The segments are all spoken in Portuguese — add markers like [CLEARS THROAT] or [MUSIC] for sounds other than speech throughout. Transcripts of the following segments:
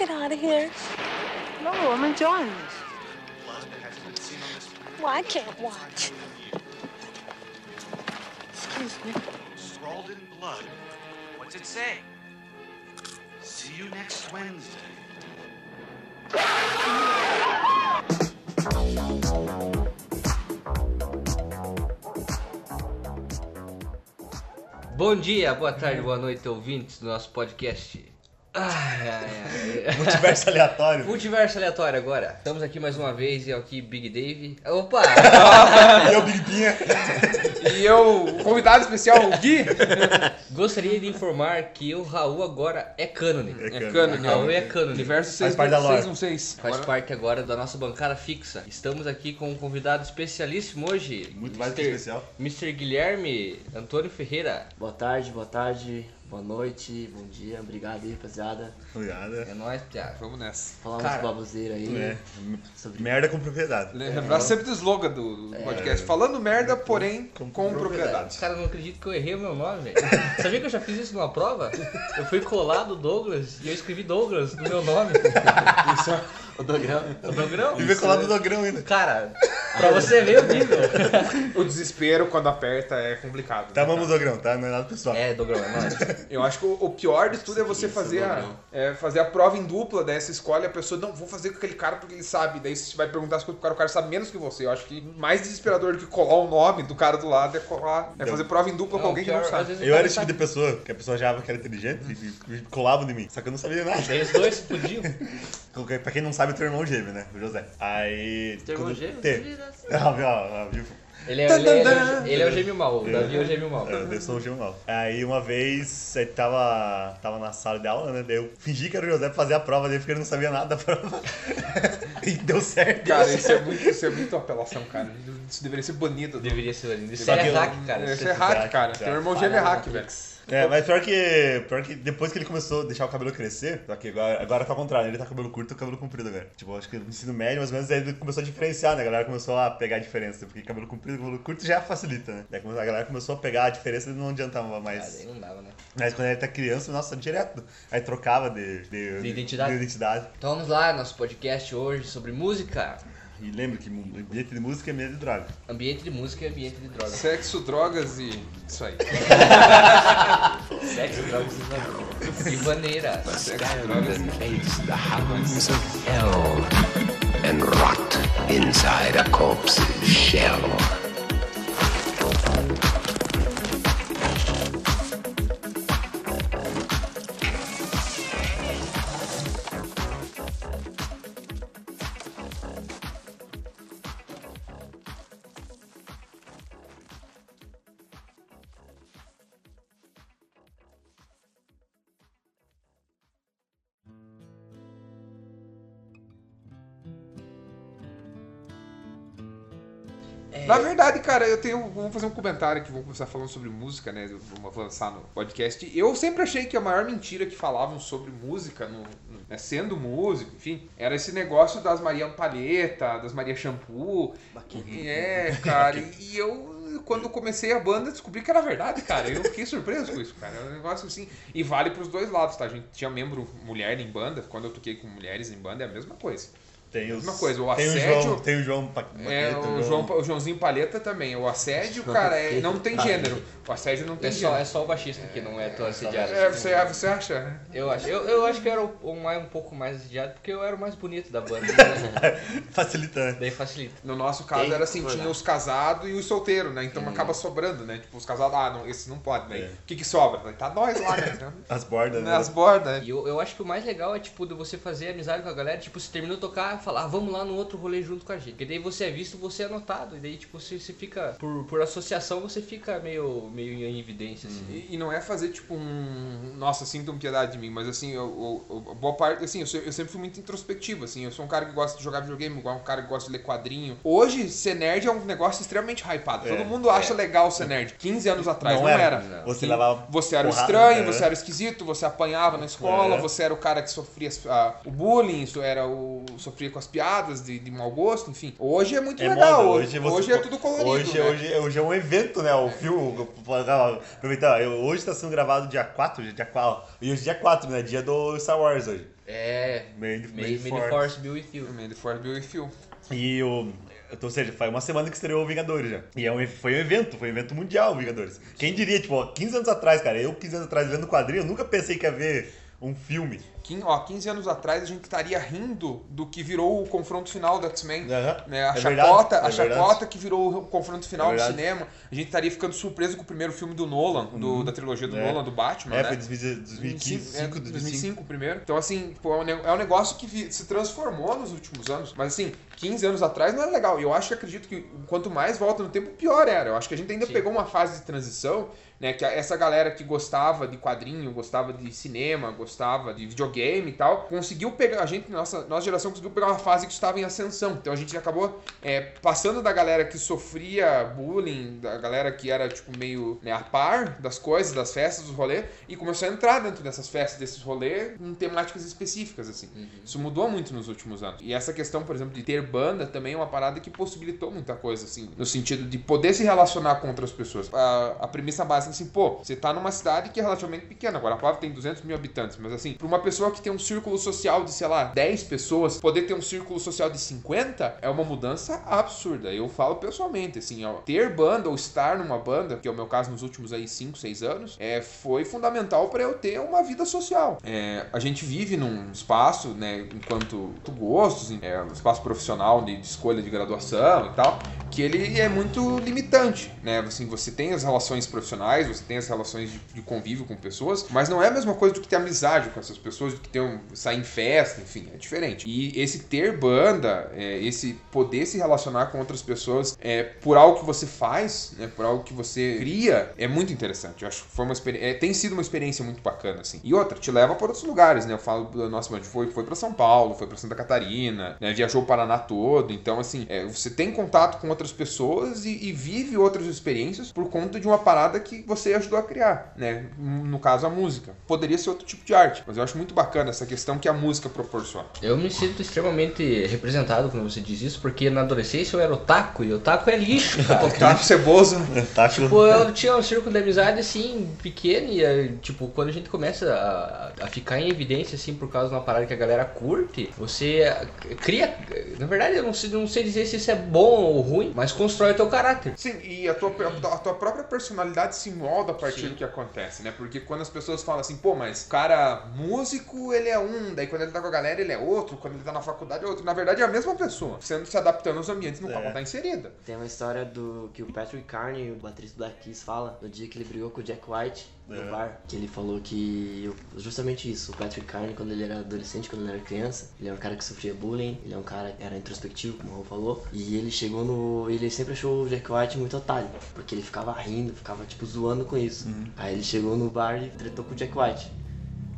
get out of here? No, I'm enjoying this. Well, I can't watch. Excuse me. Scrawled in blood. What's it say? See you next Wednesday. Bom dia, boa tarde, boa noite, ouvintes do nosso podcast. Ai, ai, ai. [LAUGHS] Multiverso aleatório. Multiverso aleatório agora. Estamos aqui mais uma vez e aqui Big Dave. Opa! [LAUGHS] E eu, Big Pinha. E eu, convidado especial, o Gui, [LAUGHS] Gostaria de informar que o Raul agora é cânone. é cano, Raul é cânone. Universo Faz parte da lore. 616. Faz Agora- parte agora da nossa bancada fixa. Estamos aqui com um convidado especialíssimo hoje. Muito mais que especial. Mr. Guilherme Antônio Ferreira. Boa tarde, boa tarde, boa noite, bom dia, obrigado aí, rapaziada. Obrigado. É nóis, Piá. Vamos nessa. Falar Cara, uns baboseira aí É. sobre Merda com propriedade. Lembrar sempre do slogan do, do podcast. Falando merda, porém com, propriedade. Cara, eu não acredito que eu errei o meu nome, velho. Sabia que eu já fiz isso numa prova? Eu fui colar do Douglas e eu escrevi Douglas no meu nome. [LAUGHS] Isso é o dograma. O Dogrão? E veio colado no dogrão ainda. Cara, [LAUGHS] pra você ver o nível. o desespero quando aperta é complicado. Tá, né, vamos cara? dogrão, tá? Não é nada pessoal. É, Dogrão, é nóis. [LAUGHS] Eu acho que o, o pior de tudo é você Isso, fazer a, Dogrão. é, fazer a prova em dupla, daí você escolhe a pessoa, não, vou fazer com aquele cara porque ele sabe. Daí você vai perguntar as coisas pro cara, o cara sabe menos que você. Eu acho que mais desesperador do que colar o nome do cara do lado é colar, é fazer prova em dupla com Não, alguém que não sabe. Eu era esse tipo de pessoa que a pessoa achava que era inteligente e, e colava em mim. Só que eu não sabia nada. Daí os dois se podiam. [LAUGHS] Pra quem não sabe, eu tenho irmão gêmeo, né? O José. Aí. Teu irmão gêmeo? Tem. [LAUGHS] Viu? Ele é, ele é, ele é, ele é o gêmeo mal, o Davi é o gêmeo mal. É, Eu sou um gêmeo mal. Aí uma vez, eu tava, tava na sala de aula, né? Daí eu fingi que era o José pra fazer a prova dele porque ele não sabia nada da prova. [LAUGHS] e deu certo. Cara, isso é muito, isso é muito apelação, cara. Isso deveria ser banido. do- Deveria ser lindo. Isso é que eu- hack, cara. Isso é hack, cara. Teu irmão gêmeo é hack, velho. É, mas pior que, pior que depois que ele começou a deixar o cabelo crescer, só que agora, agora tá ao contrário, ele tá com cabelo curto e cabelo comprido agora. Tipo, acho que no ensino médio, mais ou menos, aí ele começou a diferenciar, né? A galera começou a pegar a diferença, porque cabelo comprido e cabelo curto já facilita, né? Daí a galera começou a pegar a diferença e não adiantava mais. aí não dava, né? Mas quando ele tá criança, nossa, direto. Aí trocava de, de, De identidade? de identidade. Então vamos lá, nosso podcast hoje sobre música. E lembra que ambiente de música é meio de droga. Ambiente de música e ambiente de drogas. Sexo, drogas e. Isso aí. [LAUGHS] Sexo, drogas e vaneira. E vaneira. Sexo, drogas e. face the of hell and rot inside a corpse's shell. Cara, eu tenho. Vamos fazer um comentário aqui, vamos começar falando sobre música, né? Vamos avançar no podcast. Eu sempre achei que a maior mentira que falavam sobre música, no, no- né, sendo músico, enfim, era esse negócio das Maria Palheta, das Maria Shampoo. E É, [LAUGHS] cara, e eu, quando comecei a banda, descobri que era verdade, cara. Eu fiquei surpreso com isso, cara. É um negócio assim. E vale pros dois lados, tá? A gente tinha membro mulher em banda, quando eu toquei com mulheres em banda é a mesma coisa. Tem os. Mesma coisa, o tem o assédio- João, tem o João É, o, João, o Joãozinho Palheta também. O assédio, cara, é- não tem gênero. O assédio não tem É só, gênero. é só o baixista que não é tão assediado. É, você, você acha? Eu acho. Eu, eu acho que eu era o, o mais, um pouco mais assediado porque eu era o mais bonito da banda. Facilita, [LAUGHS] né? Daí facilita. No nosso caso Tem era assim, tinha os casados e os solteiros, né? Então acaba sobrando, né? Tipo, os casados, ah, não, esse não pode, né? É. O que que sobra? Tá nós lá, né? [LAUGHS] As bordas, né? Nas bordas. E eu, eu acho que o mais legal é, tipo, de você fazer amizade com a galera, tipo, se terminou de tocar, falar, ah, vamos lá no outro rolê junto com a gente. Porque daí você é visto, você é notado. E daí, tipo, você, você fica, por, por associação, você fica meio, meio em evidência, assim. E, e não é fazer tipo um. Nossa, sintam piedade de mim, mas assim, eu, eu- eu- boa parte. Assim, eu, eu sempre fui muito introspectivo, assim. Eu sou um cara que gosta de jogar videogame, igual um cara que gosta de ler quadrinho. Hoje, ser nerd é um negócio extremamente hypado. É, Todo mundo acha legal ser nerd. 15 anos atrás não, era. não. Você levava Você era o porrada, estranho, né? você era esquisito, você apanhava na escola, É. você era o cara que sofria ah, o bullying, isso era o sofria com as piadas de, de mau gosto, enfim. Hoje é muito É legal. moda, hoje, você hoje é tudo colorido. Hoje, né? hoje, hoje é um evento, né? O filme. Aproveitar, eu- hoje tá sendo gravado dia 4, dia 4. E hoje é dia 4, né? Dia do Star Wars hoje. É. May the Force. Force with you. Também do Ford Bill e Phil. E o. Ou seja, foi uma semana que estreou o Vingadores já. E é um, foi um evento, foi um evento mundial o Vingadores. Quem diria, tipo, ó, 15 anos atrás, cara, eu 15 anos atrás lendo quadrinho, eu nunca pensei que ia ver um filme. Quin- ó, 15 anos atrás a gente estaria rindo do que virou o confronto final do X-Men. Aham. Né? A É chacota, a é verdade. chacota que virou o confronto final É do cinema. A gente estaria ficando surpreso com o primeiro filme do Nolan, do- da trilogia do É. Nolan, do Batman, É, né? foi 2015, é, 2005, 2005 primeiro. Então, assim, é um é um negócio que se transformou nos últimos anos. Mas, assim, 15 anos atrás não era legal. E eu acho que acredito que quanto mais volta no tempo, pior era. Eu acho que a gente ainda Sim. pegou uma fase de transição, né? Que essa galera que gostava de quadrinho, gostava de cinema, gostava de videogame e tal, conseguiu pegar. A gente, nossa, nossa geração conseguiu pegar uma fase que estava em ascensão. Então a gente acabou é, passando da galera que sofria bullying, da galera que era, tipo, meio né, a par das coisas, das festas, dos rolês, e começou a entrar dentro dessas festas, desses rolês, em temáticas específicas, assim. Isso mudou muito nos últimos anos. E essa questão, por exemplo, de ter banda também é uma parada que possibilitou muita coisa, assim, no sentido de poder se relacionar com outras pessoas. A, a premissa básica, assim, pô, você tá numa cidade que é relativamente pequena, agora a palavra tem 200 mil habitantes, mas assim, pra uma pessoa que tem um círculo social de, sei lá, 10 pessoas, poder ter um círculo social de 50 é uma mudança absurda. Eu falo pessoalmente, assim, ó, ter banda ou estar numa banda, que é o meu caso nos últimos aí 5, 6 anos, é, foi fundamental pra eu ter uma vida social. É, a gente vive num espaço, né, enquanto gostos, é, um espaço profissional de, de escolha de graduação e tal, que ele é muito limitante, né? Assim, você tem as relações profissionais, você tem as relações de, de convívio com pessoas, mas não é a mesma coisa do que ter amizade com essas pessoas, do que ter um, sair em festa, enfim, é diferente. E esse ter banda, é, esse poder se relacionar com outras pessoas é, por algo que você faz, né, por algo que você cria, é muito interessante. Eu acho que foi uma é, tem sido uma experiência muito bacana, assim. E outra, te leva para outros lugares, né? Eu falo, nossa, mas foi, foi para São Paulo, foi para Santa Catarina, né? viajou o Paraná todo. Então, assim, é, você tem contato com outras pessoas e, e vive outras experiências por conta de uma parada que você ajudou a criar, né? No caso, a música. Poderia ser outro tipo de arte, mas eu acho muito bacana essa questão que a música proporciona. Eu me sinto extremamente representado quando você diz isso, porque na adolescência eu era otaku e otaku é lixo. Tá ceboso. Tá, acho Tipo, eu tinha um círculo de amizade assim, pequeno, e eh, tipo, quando a gente começa a, a ficar em evidência, assim, por causa de uma parada que a galera curte, você eh, cria. Na verdade, eu não sei, não sei dizer se isso é bom ou ruim, mas constrói o teu caráter. Sim, e a tua, a tua própria personalidade se molda a partir Sim. do que acontece, né? Porque quando as pessoas falam assim, pô, mas o cara músico, ele é um, daí quando ele tá com a galera, ele é outro, quando ele tá na faculdade, é outro. Na verdade, é a mesma pessoa, sendo se adaptando aos ambientes no qual É. ela tá inserida. Tem uma história do que o Patrick Carney, o baterista do Black Keys, fala no dia que ele brigou com o Jack White no É. bar. Que ele falou que justamente isso, o Patrick Carney, quando ele era adolescente, quando ele era criança, ele é um cara que sofria bullying, ele é um cara que era introspectivo, como o Raul falou. E ele chegou no. Ele sempre achou o Jack White muito otário, porque ele ficava rindo, ficava tipo zoando com isso. Aí ele chegou no bar e tretou com o Jack White.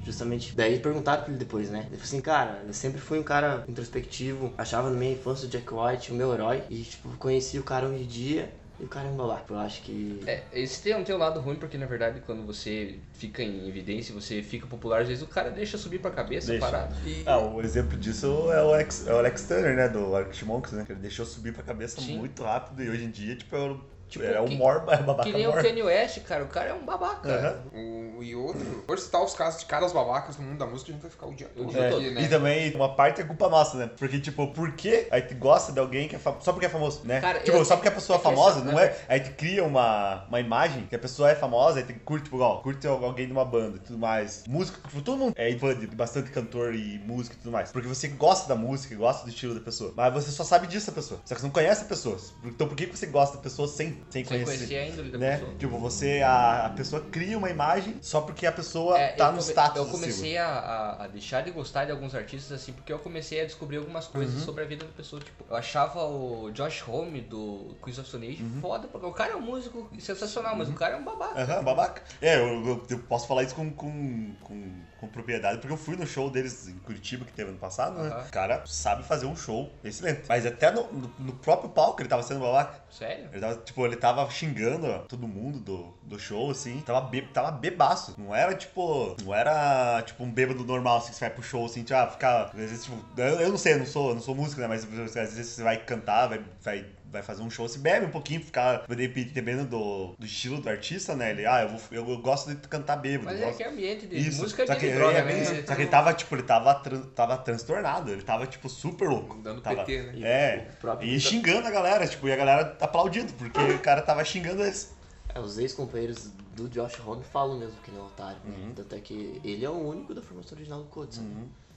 Justamente. Daí perguntaram pra ele depois, né? Ele falou assim, cara, eu sempre fui um cara introspectivo, achava na minha infância o Jack White o meu herói. E, tipo, conheci o cara um dia e o cara é um babaca. Eu acho que. É, esse tem, tem um lado ruim, porque na verdade, quando você fica em evidência, você fica popular, às vezes o cara deixa subir pra cabeça Deixa. a parada. E- Ah, o exemplo disso é o Alex, é o Alex Turner, né? Do Arctic Monkeys, né? Que ele deixou subir pra cabeça Sim. muito rápido e hoje em dia, tipo, é o, Tipo, é o que- mor, [LAUGHS] é babaca Que nem o mor. Kanye West, cara. O cara é um babaca. Aham. O, e outro, por citar os casos de caras babacas no mundo da música, a gente vai ficar o dia todo dia É, aqui, né? E também, uma parte é culpa nossa, né? Porque, tipo, por que a gente gosta de alguém que é famoso? Só porque é famoso, né? Cara, tipo, eu- só porque a pessoa é famosa, essa- não é? A gente cria uma, uma imagem que a pessoa é famosa, a gente curte, tipo, igual, curte alguém de uma banda e tudo mais. Música, tipo, todo mundo é fã de bastante cantor e música e tudo mais. Porque você gosta da música, gosta do estilo da pessoa. Mas você só sabe disso da pessoa. Só que você não conhece a pessoa. Então por que você gosta da pessoa sem, sem Sem conhecer? conhecer a índole da né? pessoa. Tipo, você, a, a pessoa cria uma imagem só porque a pessoa É, tá no come- status. Eu comecei a, a- deixar de gostar de alguns artistas assim, porque eu comecei a descobrir algumas coisas Uhum. sobre a vida da pessoa. Tipo, eu achava o Josh Homme do Queens of Stone Age Uhum. foda, porque o cara é um músico sensacional, mas o cara é um babaca. Aham, babaca. É, eu, eu- eu posso falar isso com, com, com, com propriedade, porque eu fui no show deles em Curitiba, que teve ano passado, né? O cara sabe fazer um show excelente. Mas até no, no, no próprio palco ele tava sendo babaca. Sério? Ele tava, tipo, ele tava xingando ó, todo mundo do, do show, assim. Tava, be, tava bebaço. Não era tipo. Não era tipo um bêbado normal, assim, que você vai pro show, assim, tipo, ah, ficar. Às vezes, tipo. Eu, eu não sei, eu não sou, eu não sou músico, né? Mas às vezes você vai cantar, vai. vai vai fazer um show, se bebe um pouquinho, ficar, dependendo do, do estilo do artista, né? Ele, ah, eu, vou, eu, eu gosto de cantar bêbado. Mas é gosto- que é ambiente de Isso, música só de que, droga, é, né? só que ele tava, tipo, ele tava, tran- tava transtornado, ele tava, tipo, super louco. Dando tava, PT, né? É, e Vitor- xingando a galera, tipo, e a galera aplaudindo, porque o cara tava xingando eles. É, os ex-companheiros do Josh Homme falam mesmo que ele é um otário. né? Uhum. Tanto é que ele é o único da formação original do Code, sabe?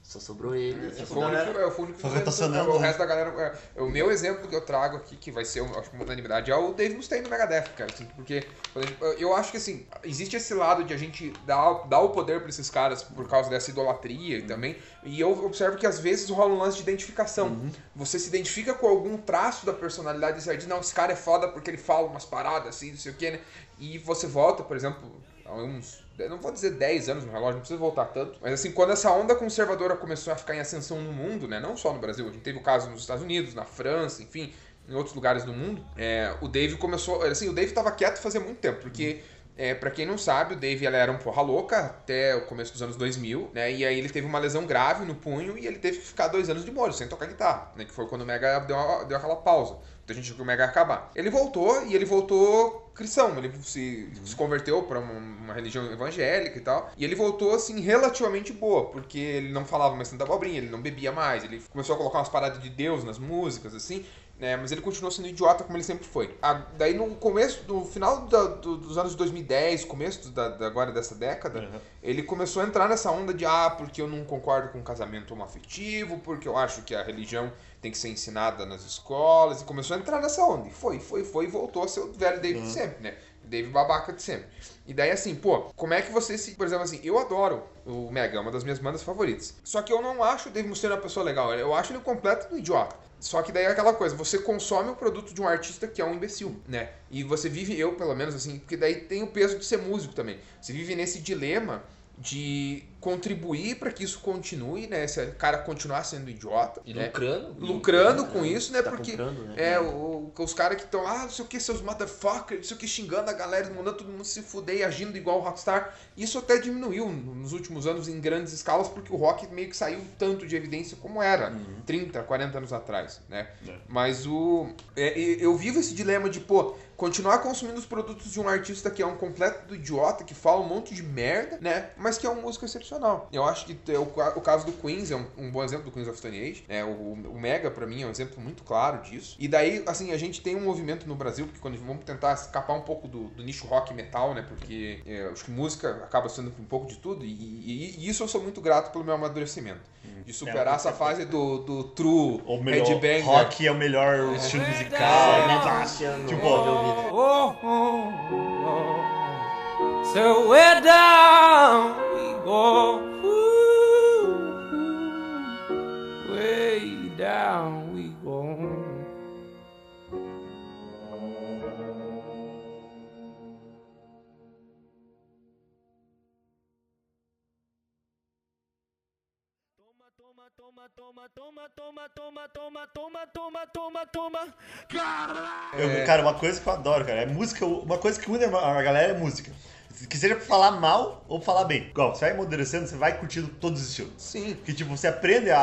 Só sobrou ele. É, foi único, galera- é, foi o único Foi que- rotacionando, O né? resto da galera. É, o meu exemplo que eu trago aqui, que vai ser, acho que uma unanimidade, é o Dave Mustaine do Megadeth, cara. assim, porque eu acho que assim, existe esse lado de a gente dar, dar o poder pra esses caras por causa dessa idolatria Uhum. também. E eu observo que às vezes rola um lance de identificação. Uhum. Você se identifica com algum traço da personalidade e você diz, não, esse cara é foda porque ele fala umas paradas assim, não sei o que, né? E você volta, por exemplo, há uns. Não vou dizer 10 anos no relógio, não precisa voltar tanto. Mas assim, quando essa onda conservadora começou a ficar em ascensão no mundo, né? Não só no Brasil, a gente teve o caso nos Estados Unidos, na França, enfim, em outros lugares do mundo. É, o Dave começou. Assim, o Dave tava quieto fazia muito tempo, porque. É, pra quem não sabe, o Dave ele era um porra louca até o começo dos anos 2000, né? E aí ele teve uma lesão grave no punho e ele teve que ficar dois anos de molho, sem tocar guitarra, né? Que foi quando o Mega deu, uma- deu aquela pausa. Muita gente achou que o Mega ia acabar. Ele voltou e ele voltou cristão, ele se, se converteu pra uma, uma religião evangélica e tal. E ele voltou, assim, relativamente boa, porque ele não falava mais tanta abobrinha, ele não bebia mais, ele começou a colocar umas paradas de Deus nas músicas, assim. Né? mas ele continuou sendo idiota como ele sempre foi. A- daí no começo, no final da- do- dos anos 2010, começo da, da- agora dessa década, Uhum. ele começou a entrar nessa onda de ah, porque eu não concordo com casamento homoafetivo, porque eu acho que a religião tem que ser ensinada nas escolas, e começou a entrar nessa onda. E foi, foi, foi, e voltou a ser o velho David de sempre, né? David babaca de sempre. E daí assim, pô, como é que você se. Por exemplo, assim, eu adoro o Mega, é uma das minhas bandas favoritas. Só que eu não acho o Dave Mustaine uma pessoa legal. Eu acho ele um completo idiota. Só que daí é aquela coisa, você consome o produto de um artista que é um imbecil, né? E você vive, eu pelo menos assim, porque daí tem o peso de ser músico também. Você vive nesse dilema de contribuir para que isso continue, né? Esse cara continuar sendo idiota. E né? lucrando. lucrando com isso, né? Tá Porque né? é, o- os caras que estão lá, não sei o que, seus motherfuckers, não sei o que, xingando a galera, mandando todo mundo se fuder e agindo igual o Rockstar. Isso até diminuiu nos últimos anos em grandes escalas, porque o rock meio que saiu tanto de evidência como era 30, 40 anos atrás, né? É. Mas o. é, eu vivo esse dilema de, pô, continuar consumindo os produtos de um artista que é um completo idiota, que fala um monte de merda, né? Mas que é um músico excepcional. Eu acho que é o, o caso do Queens é um, um bom exemplo do Queens of Stone Age. né? o, o Mega, pra mim, é um exemplo muito claro disso. E daí, assim, a gente tem um movimento no Brasil, porque quando vamos tentar escapar um pouco do, do nicho rock e metal, né? Porque é, acho que música acaba sendo um pouco de tudo. E, e- e isso eu sou muito grato pelo meu amadurecimento. De superar É, essa fase do, do true O melhor headbanger. rock é o melhor estilo musical. É, Tipo, de ouvido. Oh, oh, oh. So we're down we go. Ooh, ooh. way down we go. Eu- cara, uma coisa que eu adoro, cara, é música. Uma coisa que une a galera é música. Que seja pra falar mal ou falar bem. Igual, você vai amadurecendo, você vai curtindo todos os estilos. Sim. Que tipo, você aprende a,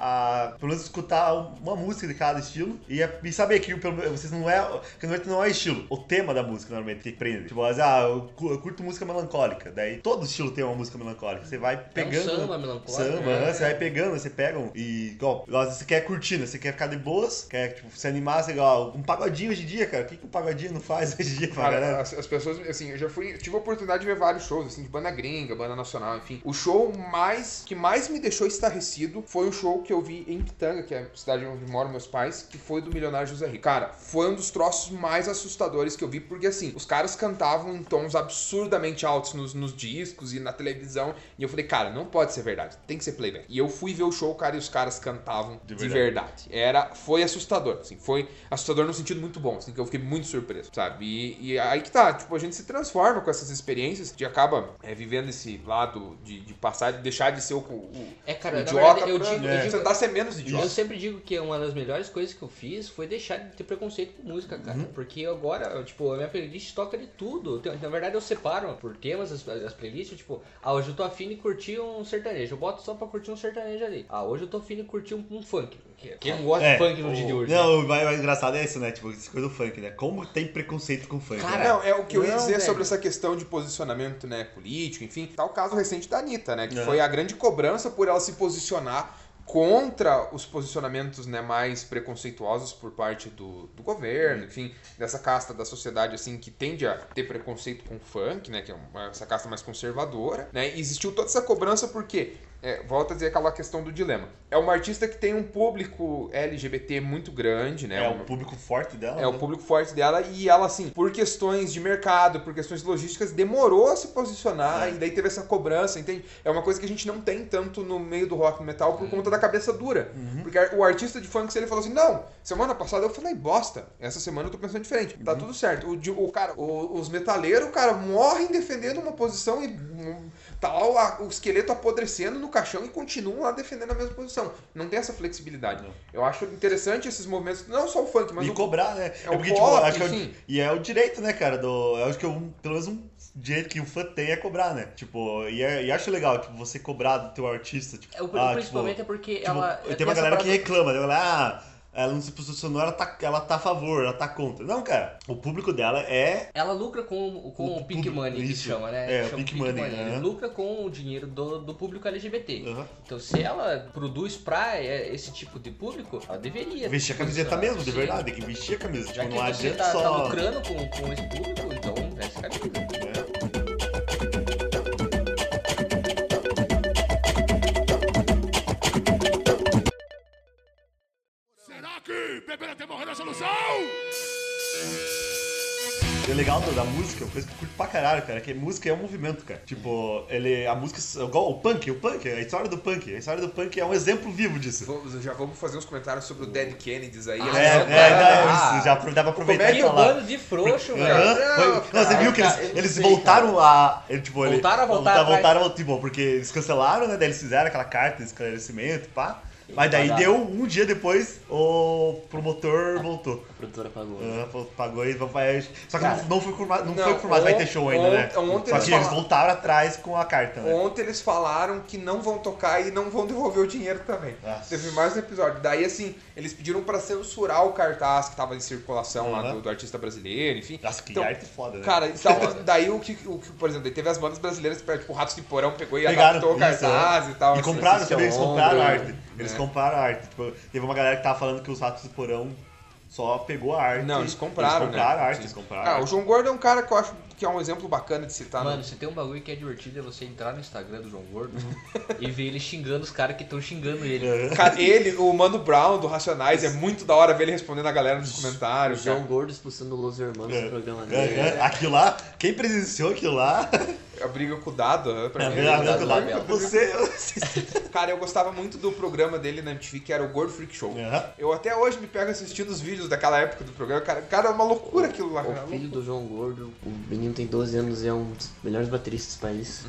a pelo menos escutar uma música de cada estilo e, a- e saber que pelo menos, vocês não é que não é, não é estilo, o tema da música normalmente que prende. Tipo, vezes, ah, eu, eu curto música melancólica, daí todo estilo tem uma música melancólica. Você vai pegando samba melancólico, Samba, né? aham, você vai pegando, você pega um, e igual, você quer curtir, né? Você quer ficar de boas, quer tipo, se animar, você igual, um pagodinho hoje em dia, cara. O que, que o pagodinho não faz hoje em dia pra Cara, galera? as, as pessoas, assim, eu já fui, tive a oportunidade de ver vários shows, assim, de banda gringa, banda nacional, enfim. O show mais, que mais me deixou estarrecido foi o show que eu vi em Pitanga, que é a cidade onde moram meus pais, que foi do Milionário José Rico. Cara, foi um dos troços mais assustadores que eu vi, porque assim, os caras cantavam em tons absurdamente altos nos, nos discos e na televisão, e eu falei, cara, não pode ser verdade, tem que ser playback. E eu fui ver o show, cara, e os caras cantavam de, De verdade. Era, foi assustador, assim, foi assustador no sentido muito bom, assim, que eu fiquei muito surpreso, sabe? E, e aí que tá, tipo, a gente se transforma com essas experiências, de acaba é, vivendo esse lado de, de passar, de deixar de ser o, o, É, cara, idiota verdade, eu pra digo, eu digo- tentar ser menos idiota. Eu sempre digo que uma das melhores coisas que eu fiz foi deixar de ter preconceito com música, cara. Porque agora, tipo, a minha playlist toca de tudo. Na verdade, eu separo por temas as, as playlists, tipo, ah, hoje eu tô afim de curtir um sertanejo. Eu boto só pra curtir um sertanejo ali. Ah, hoje eu tô afim de curtir um, um funk. Quem não gosta É, de funk no dia de hoje? né? Não, o mais, mais engraçado é isso, né? Tipo, essa coisa do funk, né? Como tem preconceito com funk. Cara, né? Não, é o que eu ia Não, dizer velho. sobre essa questão de posicionamento né, político, enfim. Tá o caso recente da Anitta, né? Que Aham. foi a grande cobrança por ela se posicionar contra os posicionamentos né, mais preconceituosos por parte do, do governo, enfim, dessa casta da sociedade assim que tende a ter preconceito com o funk, né, que é uma, essa casta mais conservadora, né? E existiu toda essa cobrança porque é, volta a dizer aquela questão do dilema. É uma artista que tem um público LGBT muito grande, né? É um- o público forte dela. é o né? público forte dela e ela, assim, por questões de mercado, por questões logísticas, demorou a se posicionar É. e daí teve essa cobrança, entende? É uma coisa que a gente não tem tanto no meio do rock metal por conta da cabeça dura. Uhum. Porque o artista de funk, se ele falou assim, não, semana passada eu falei bosta, essa semana eu tô pensando diferente. Tá Uhum. tudo certo. O, o cara, o- os metaleiros, cara, morrem defendendo uma posição e hum, tá lá o, a- o esqueleto apodrecendo no caixão e continuam lá defendendo a mesma posição. Não tem essa flexibilidade. Não. Eu acho interessante esses movimentos, não só o funk, mas e o cobrar, né? é o porque, tipo, pop, acho que é o- e é o direito, né, cara? Do, eu acho que é um, pelo menos um direito que o fã tem é cobrar, né? Tipo, e, é- e acho legal, tipo, você cobrar do teu artista. Tipo, É, o, ah, principalmente tipo, é porque tipo, ela. tem uma galera que reclama, né? Ela, ah, ela não se posicionou, ela tá, ela tá a favor, ela tá contra. Não, cara, o público dela é. Ela lucra com, com O o, Pink Money, que isso. chama, né? É, o Chama Pink Money, Ele aham. lucra com o dinheiro do, do público LGBT. Aham. Então, se ela produz pra é, esse tipo de público, ela deveria. Vestir a camiseta mesmo, de verdade, tem que vestir a camisa. Já Tipo, que não adianta tá, só. tá lucrando com, com esse público, então veste a camisa. Beber até morrer é a solução? E o legal da, música, uma coisa que eu curto pra caralho, cara, que música é um movimento, cara. Tipo, ele. A música. Igual o punk, o punk, a história do punk. A história do punk é um exemplo vivo disso. Vamos- já vamos fazer uns comentários sobre o Dead Kennedys aí. Ah, É, Eles- é, não, dá- cara. isso, já dá pra aproveitar Como é que bando de frouxo, velho. Foi- Não, Não, você viu que eles, cara, eles sei, voltaram a. ele, tipo, ele- Voltaram a voltar voltar- atrás. voltaram, tipo, porque eles cancelaram, né? Daí eles fizeram aquela carta de esclarecimento, pá. Mas daí deu um dia depois, o promotor voltou. Produtora pagou. Ah, pagou e vai. Só que Cara, não, foi confirmado, não não, foi confirmado, vai ter show ainda, né? ont- ontem Só eles que eles voltaram atrás com a carta, né? Ontem eles falaram que não vão tocar e não vão devolver o dinheiro também. Nossa. Teve mais um episódio. Daí, assim, eles pediram pra censurar o cartaz que tava em circulação lá Aham. do, do artista brasileiro, enfim. Nossa, que Então, arte foda, né? Cara, então, [LAUGHS] daí o que, o que, por exemplo, teve as bandas brasileiras, tipo, Ratos de Porão pegou e Pegaram adaptou o isso, cartaz é. e tal. E assim. compraram, Assiste também, eles ao compraram arte. Eles É. compraram arte. Tipo, teve uma galera que tava falando que os ratos do porão só pegou a arte. Não, eles compraram, Eles compraram né? a arte, Sim. eles compraram Ah, o. João Gordo é um cara que eu acho que é um exemplo bacana de citar. Mano, no... se tem um bagulho que é divertido é você entrar no Instagram do João Gordo [LAUGHS] e ver ele xingando os caras que estão xingando ele. Cara, ele, o Mano Brown do Racionais, é muito da hora ver ele respondendo a galera nos O comentários. João cara. Gordo expulsando o Los Hermanos É. do programa É, dele. é, Aquilo lá, quem presenciou aquilo lá, [LAUGHS] A briga com o Dado, né, pra é, mim, é, o Dado você. [LAUGHS] Cara, eu gostava muito do programa dele na MTV, que era o Gordo Freak Show. Aham. Eu até hoje me pego assistindo os vídeos daquela época do programa. Cara, cara é uma loucura aquilo lá. cara. O filho do João Gordo, o menino tem 12 anos e é um dos melhores bateristas do país.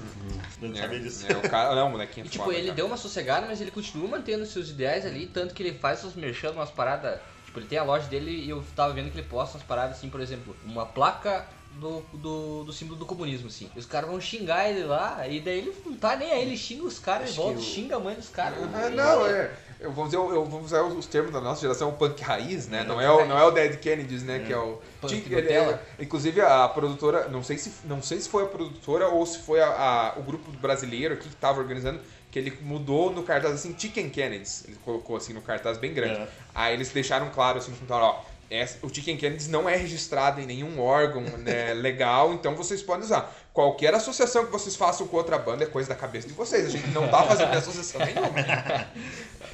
Eu não sabia disso. É, o cara, não, o molequinho. é E tipo, foda, ele cara. deu uma sossegada, mas ele continua mantendo seus ideais ali, tanto que ele faz seus merchan, umas paradas. Tipo, ele tem a loja dele e eu tava vendo que ele posta umas paradas assim, por exemplo, uma placa do, do, do símbolo do comunismo, assim. E os caras vão xingar ele lá, e daí ele não tá nem aí, ele xinga os caras volta, o- xinga a mãe dos caras. Ah, não, é. Eu vou, dizer, eu vou usar os termos da nossa geração, o punk raiz, né? Não é, o, não é o Dead Kennedys, né? Que é o. Punk ele- é- inclusive a produtora, não sei, se, não sei se foi a produtora ou se foi a- a- o grupo brasileiro aqui que tava organizando, que ele mudou no cartaz assim, Chicken Kennedys. Ele colocou assim no cartaz bem grande. É. Aí eles deixaram claro assim, falaram, ó. Essa- o Chicken Kennedys não é registrado em nenhum órgão né, legal, então vocês podem usar. Qualquer associação que vocês façam com outra banda é coisa da cabeça de vocês. A gente não tá fazendo associação nenhuma. [LAUGHS]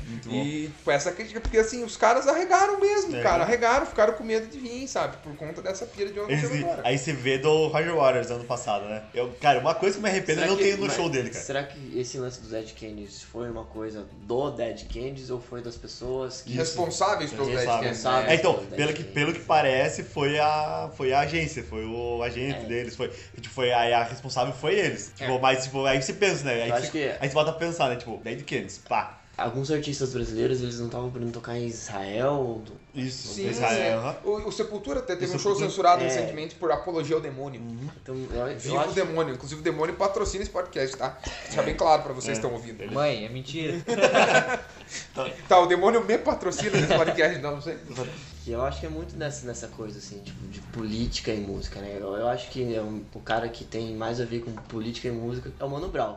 Muito. E foi essa crítica, porque assim, os caras arregaram mesmo, É. cara. Arregaram, ficaram com medo de vir, sabe? Por conta dessa pira de uma Esse- conservadora. aí você vê do Roger Waters ano passado, né? Eu, cara, uma coisa que me arrependo é Será não que- ter ido no mas show dele, cara. Será que esse lance dos Dead Kennedys foi uma coisa do Dead Kennedys ou foi das pessoas que... Responsáveis pelos Dead. Responsável. É, então, Dead pelo que, pelo que parece, foi a, foi a agência, foi o agente É. deles, foi, tipo, foi a aí a responsável foi eles. Tipo, É. mas tipo, aí você pensa, né? Aí Eu acho você, que é. aí você volta a pensar, né? Tipo, daí de que eles? Pá. Alguns artistas brasileiros, eles não estavam podendo tocar em Israel. Isso, Sim, Israel, aham. O, o Sepultura até teve O um show censurado é. recentemente por apologia ao demônio. Então, eu, eu Viva acho o demônio. Inclusive o demônio patrocina esse podcast, tá? Deixar bem claro pra vocês que É. estão ouvindo. Mãe, é mentira. [LAUGHS] [LAUGHS] Tá, o demônio me patrocina nesse podcast, não, não sei. Que eu acho que é muito nessa, nessa coisa, assim, tipo, de política e música, né? Eu, eu acho que é um- o cara que tem mais a ver com política e música é o Mano Brown.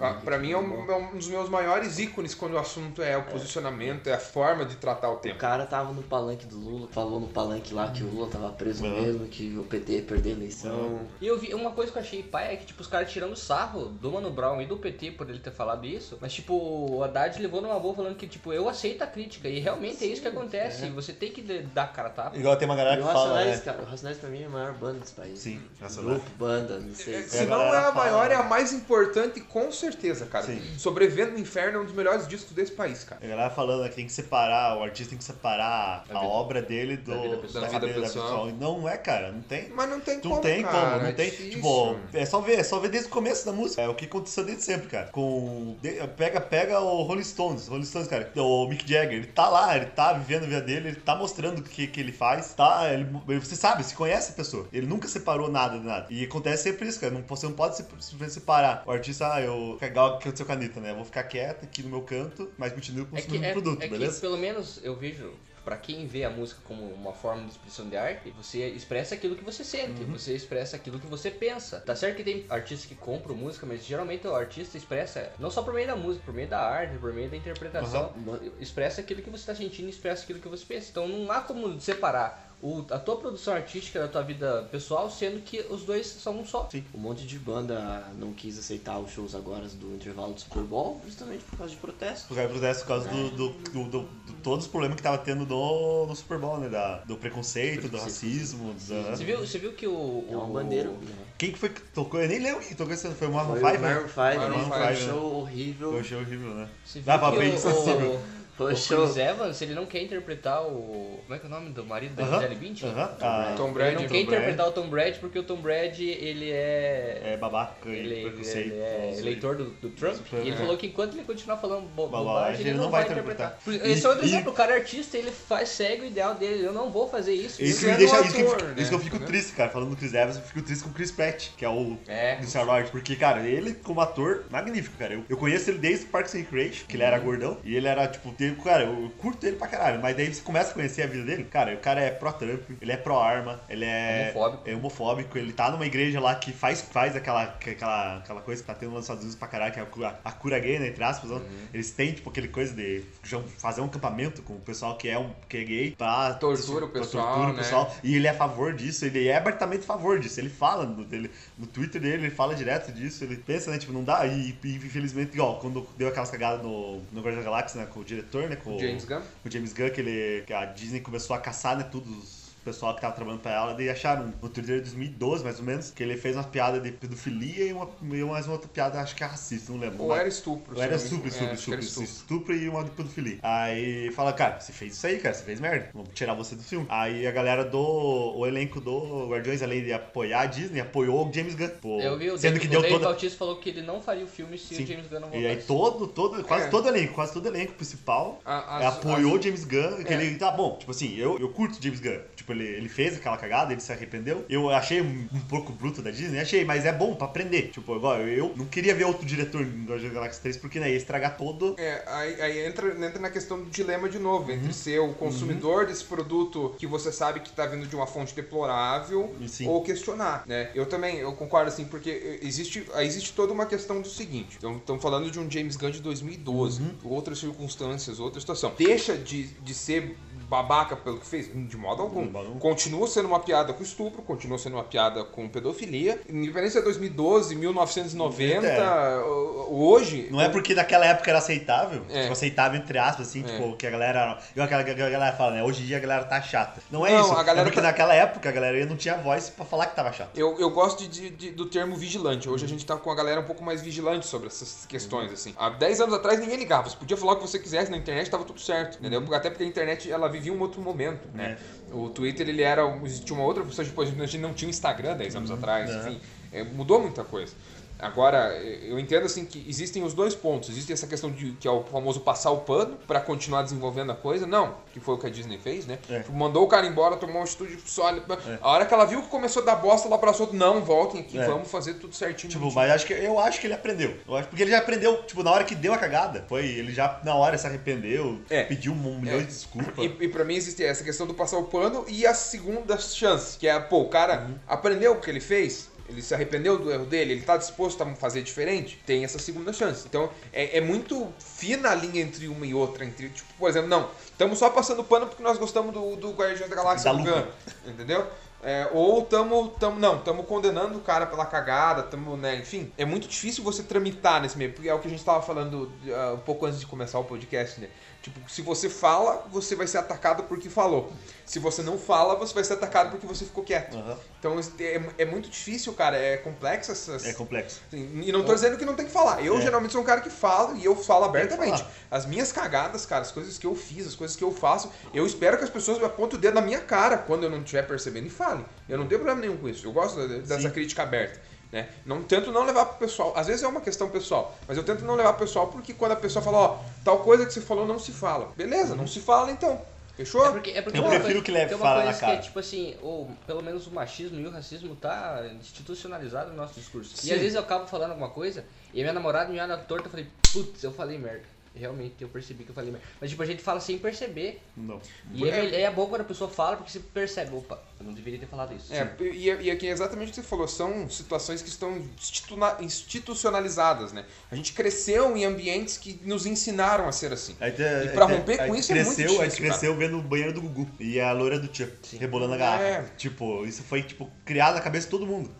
Ah, pra mim é um, é um dos meus maiores ícones quando o assunto é o posicionamento, é a forma de tratar o O tema. cara tava no palanque do Lula, falou no palanque lá que o Lula tava preso Uhum. mesmo, que o PT ia perder a eleição. E eu vi uma coisa que eu achei pai é que, tipo, os caras tirando sarro do Mano Brown e do PT por ele ter falado isso. Mas, tipo, o Haddad levou numa boa falando que, tipo, eu aceito a crítica. E realmente é isso que acontece. Você tem que dar cara a tapa. Igual tem uma galera que o fala, Racionais, né? cara, o Racionais pra mim é a maior banda desse país. Sim, Racionais. Grupo, banda, não sei. Se não é a maior, fala- é a mais importante, com certeza, cara. Sim. Sobrevivendo no Inferno é um dos melhores discos desse país, cara. A galera falando né, que tem que separar, o artista tem que separar a, vida- obra dele do, da vida pessoal. Da vida pessoal. E Não é, cara, não tem. Mas não tem Não como, tem cara, como, não é tem. difícil. Tipo, é só ver, é só ver desde o começo da música. É o que aconteceu desde sempre, cara. Com. pega, pega o Rolling Stones. Rolling Stones, cara. O Mick Jagger, ele tá lá, ele tá vivendo a vida dele, ele tá mostrando o que, que ele faz. Tá, ele, você sabe, se conhece a pessoa. Ele nunca separou nada de nada. E acontece sempre isso, cara. Não, você não pode se- separar. O artista, ah, eu. Igual que aconteceu com a Anitta, né? Eu vou ficar quieto aqui no meu canto, mas continuo É que, consumindo o é, produto, é que, beleza? pelo menos, eu vejo, pra quem vê a música como uma forma de expressão de arte, você expressa aquilo que você sente, Uhum. você expressa aquilo que você pensa. Tá certo que tem artistas que compram música, mas geralmente o artista expressa, não só por meio da música, por meio da arte, por meio da interpretação, expressa aquilo que você tá sentindo expressa aquilo que você pensa. Então não há como separar o- a tua produção artística da tua vida pessoal, sendo que os dois são um só. Um monte de banda não quis aceitar os shows agora do intervalo do Super Bowl, justamente por causa de protesto. Por causa do protesto, por causa do, do, do, do- do- todos os problemas que tava tendo no, no Super Bowl, né? Da, do preconceito, do racismo. Da... Você viu, você viu que o. É uma o- bandeira. Quem que foi que tocou? Eu nem lembro quem tocou esse. Foi o o Five, né? Maroon 5, Maroon né? five, Foi um né? show horrível. Foi um show horrível, né? Você viu Dá pra que bem o- sensível. o- Foi o. Chris Evans, ele não quer interpretar o. Como é que é o nome do marido da Gisele Bündchen? aham. Ah, Tom Ele Brady. não Tom quer interpretar o Tom Brady porque o Tom Brady, ele é... É babaca Ele, e preconceito. ele é eleitor do, do Trump e ele É. falou que enquanto ele continuar falando bo Bobagem, bobagem, ele, não vai interpretar. E- Esse é outro e- exemplo, o cara é artista, ele faz, segue o ideal dele, eu não vou fazer isso. Isso que é me deixa. do Isso que, eu ator, fico- né? isso que eu fico triste, cara. Falando do Chris Evans, eu fico triste com o Chris Pratt, que é o É. do Star Wars. Porque, cara, ele como ator, magnífico, cara. Eu, eu conheço ele desde Parks and Recreation, que ele Uhum. era gordão. E ele era, tipo, tem- cara, eu curto ele pra caralho. Mas daí você começa a conhecer a vida dele. Cara, o cara é pró-Trump, ele é pró-arma, ele é. Homofóbico. É homofóbico. Ele tá numa igreja lá que faz, faz aquela, aquela, aquela coisa que tá tendo nos Estados Unidos pra caralho, que é a cura, a cura gay, né? Entre aspas. ó. Uhum. Eles têm, tipo, aquele coisa de fazer um acampamento com o pessoal que é, um, que é gay pra. Tortura o pessoal, tortura o né? pessoal. E ele é a favor disso, ele é abertamente a favor disso. Ele fala no, dele, no Twitter dele, ele fala direto disso. Ele pensa, né? Tipo, não dá. E, e infelizmente, igual, quando deu aquelas cagadas no, no Guardiões da Galáxia, né? Com o diretor, né? Com James Gunn. o James Gunn, que, ele, que a Disney começou a caçar, né, tudo os o pessoal que tava trabalhando pra ela, e acharam no Twitter de 2012, mais ou menos, que ele fez uma piada de pedofilia e, uma, e mais uma outra piada, acho que é racista, não lembro. Ou Mas- era estupro. ou era não me- estupro, é, estupro, estupro, estupro, e uma de pedofilia. Aí fala, cara, você fez isso aí, cara, você fez merda. Vamos tirar você do filme. Aí a galera do. O elenco do Guardiões, além de apoiar a Disney, apoiou o James Gunn. Pô, Eu vi, o sendo que o deu Dave toda. Bautista falou que ele não faria o filme se Sim. o James Gunn não E voltasse. aí todo, todo, quase É. todo elenco, quase todo elenco principal A- é, as- apoiou o as- James Gunn, que É. ele tá bom. Tipo assim, eu, eu curto o James Gunn. Tipo, ele, ele fez aquela cagada, ele se arrependeu. Eu achei um, um pouco bruto da Disney, achei, mas é bom pra aprender. Tipo, agora, eu não queria ver outro diretor em Guardiões da Galáxia 3, porque né, ia estragar todo. É, aí, aí entra, entra na questão do dilema de novo, Uhum. entre ser o consumidor desse produto que você sabe que tá vindo de uma fonte deplorável sim. ou questionar, né? Eu também, eu concordo assim, porque existe, existe toda uma questão do seguinte, então estamos falando de um James Gunn de 2012, Uhum. outras circunstâncias, outra situação. Deixa de, de ser babaca pelo que fez? De modo algum. De. Continua sendo uma piada com estupro, continua sendo uma piada com pedofilia. Independente se é 2012, 1990, É. hoje... Não é porque naquela época era aceitável, É. tipo, aceitável entre aspas, assim, É. tipo, que a galera. Igual aquela, aquela galera fala, né? Hoje em dia a galera tá chata. Não é Não, isso. a galera é porque tá- naquela época a galera não tinha voz pra falar que tava chato. Eu, eu gosto de, de- do termo vigilante. Hoje a gente tá com a galera um pouco mais vigilante sobre essas questões, assim. Há 10 anos atrás ninguém ligava. Você podia falar o que você quisesse na internet, tava tudo certo, entendeu? Até porque a internet, ela vivia um outro momento, né? O Twitter, ele era... Existia uma outra... Depois a gente não tinha o Instagram 10 anos atrás, É. enfim. É, mudou muita coisa. Agora, eu entendo assim que existem os dois pontos. Existe essa questão de que é o famoso passar o pano pra continuar desenvolvendo a coisa. Não, que foi o que a Disney fez, né? É. Mandou o cara embora, tomou uma atitude sólida. A hora que ela viu que começou a dar bosta, ela abraçou, não, voltem aqui, É. vamos fazer tudo certinho. Tipo, bonitinho." mas acho que, eu acho que ele aprendeu. Eu acho, porque ele já aprendeu, tipo, na hora que deu a cagada, foi, ele já na hora se arrependeu, É. pediu um milhão de desculpas. E, e pra mim existe essa questão do passar o pano e a segunda chance, que é, pô, o cara Uhum. aprendeu o que ele fez, ele se arrependeu do erro dele, ele tá disposto a fazer diferente, tem essa segunda chance. Então é, é muito fina a linha entre uma e outra. Entre, tipo, por exemplo, não, estamos só passando pano porque nós gostamos do, do Guardiões da Galáxia Da do. Gun, entendeu? É, ou tamo, tamo, não, estamos condenando o cara pela cagada, tamo, né, enfim. É muito difícil você tramitar nesse meio, porque é o que a gente tava falando ah, um pouco antes de começar o podcast, né? Tipo, se você fala, você vai ser atacado porque falou. Se você não fala, você vai ser atacado porque você ficou quieto. Aham. Então é, é muito difícil, cara, é complexo essas... É complexo. Assim, E não tô dizendo que não tem que falar. Eu É. geralmente sou um cara que falo e eu falo abertamente. As minhas cagadas, cara, as coisas que eu fiz, as coisas que eu faço, eu espero que as pessoas me apontem o dedo na minha cara quando eu não estiver percebendo e falem. Eu não tenho problema nenhum com isso. Eu gosto de- dessa Sim. crítica aberta. Né? Não tento não levar pro pessoal. Às vezes é uma questão pessoal, mas eu tento não levar pro pessoal porque quando a pessoa fala, ó, tal coisa que você falou não se fala. Beleza, não se fala então. Fechou? É porque, é porque Eu tem uma prefiro coisa- que leve fala na que cara. é tipo assim, ou pelo menos o machismo e o racismo tá institucionalizado no nosso discurso. Sim. E às vezes eu acabo falando alguma coisa e a minha namorada me olha torta e eu falei, putz, eu falei merda. Realmente, eu percebi que eu falei merda. Mas tipo, a gente fala sem perceber. Não. E é, é bom quando a pessoa fala porque você percebe, opa, eu não deveria ter falado isso. É, e, e aqui é exatamente o que você falou, são situações que estão instituna- institucionalizadas, né? A gente cresceu em ambientes que nos ensinaram a ser assim. Aí, E pra aí- romper aí com isso é cresceu, muito A difícil, gente cresceu vendo o banheiro do Gugu e a loira do Tia, rebolando a garrafa. É. Tipo, isso foi, tipo, criado na cabeça de todo mundo.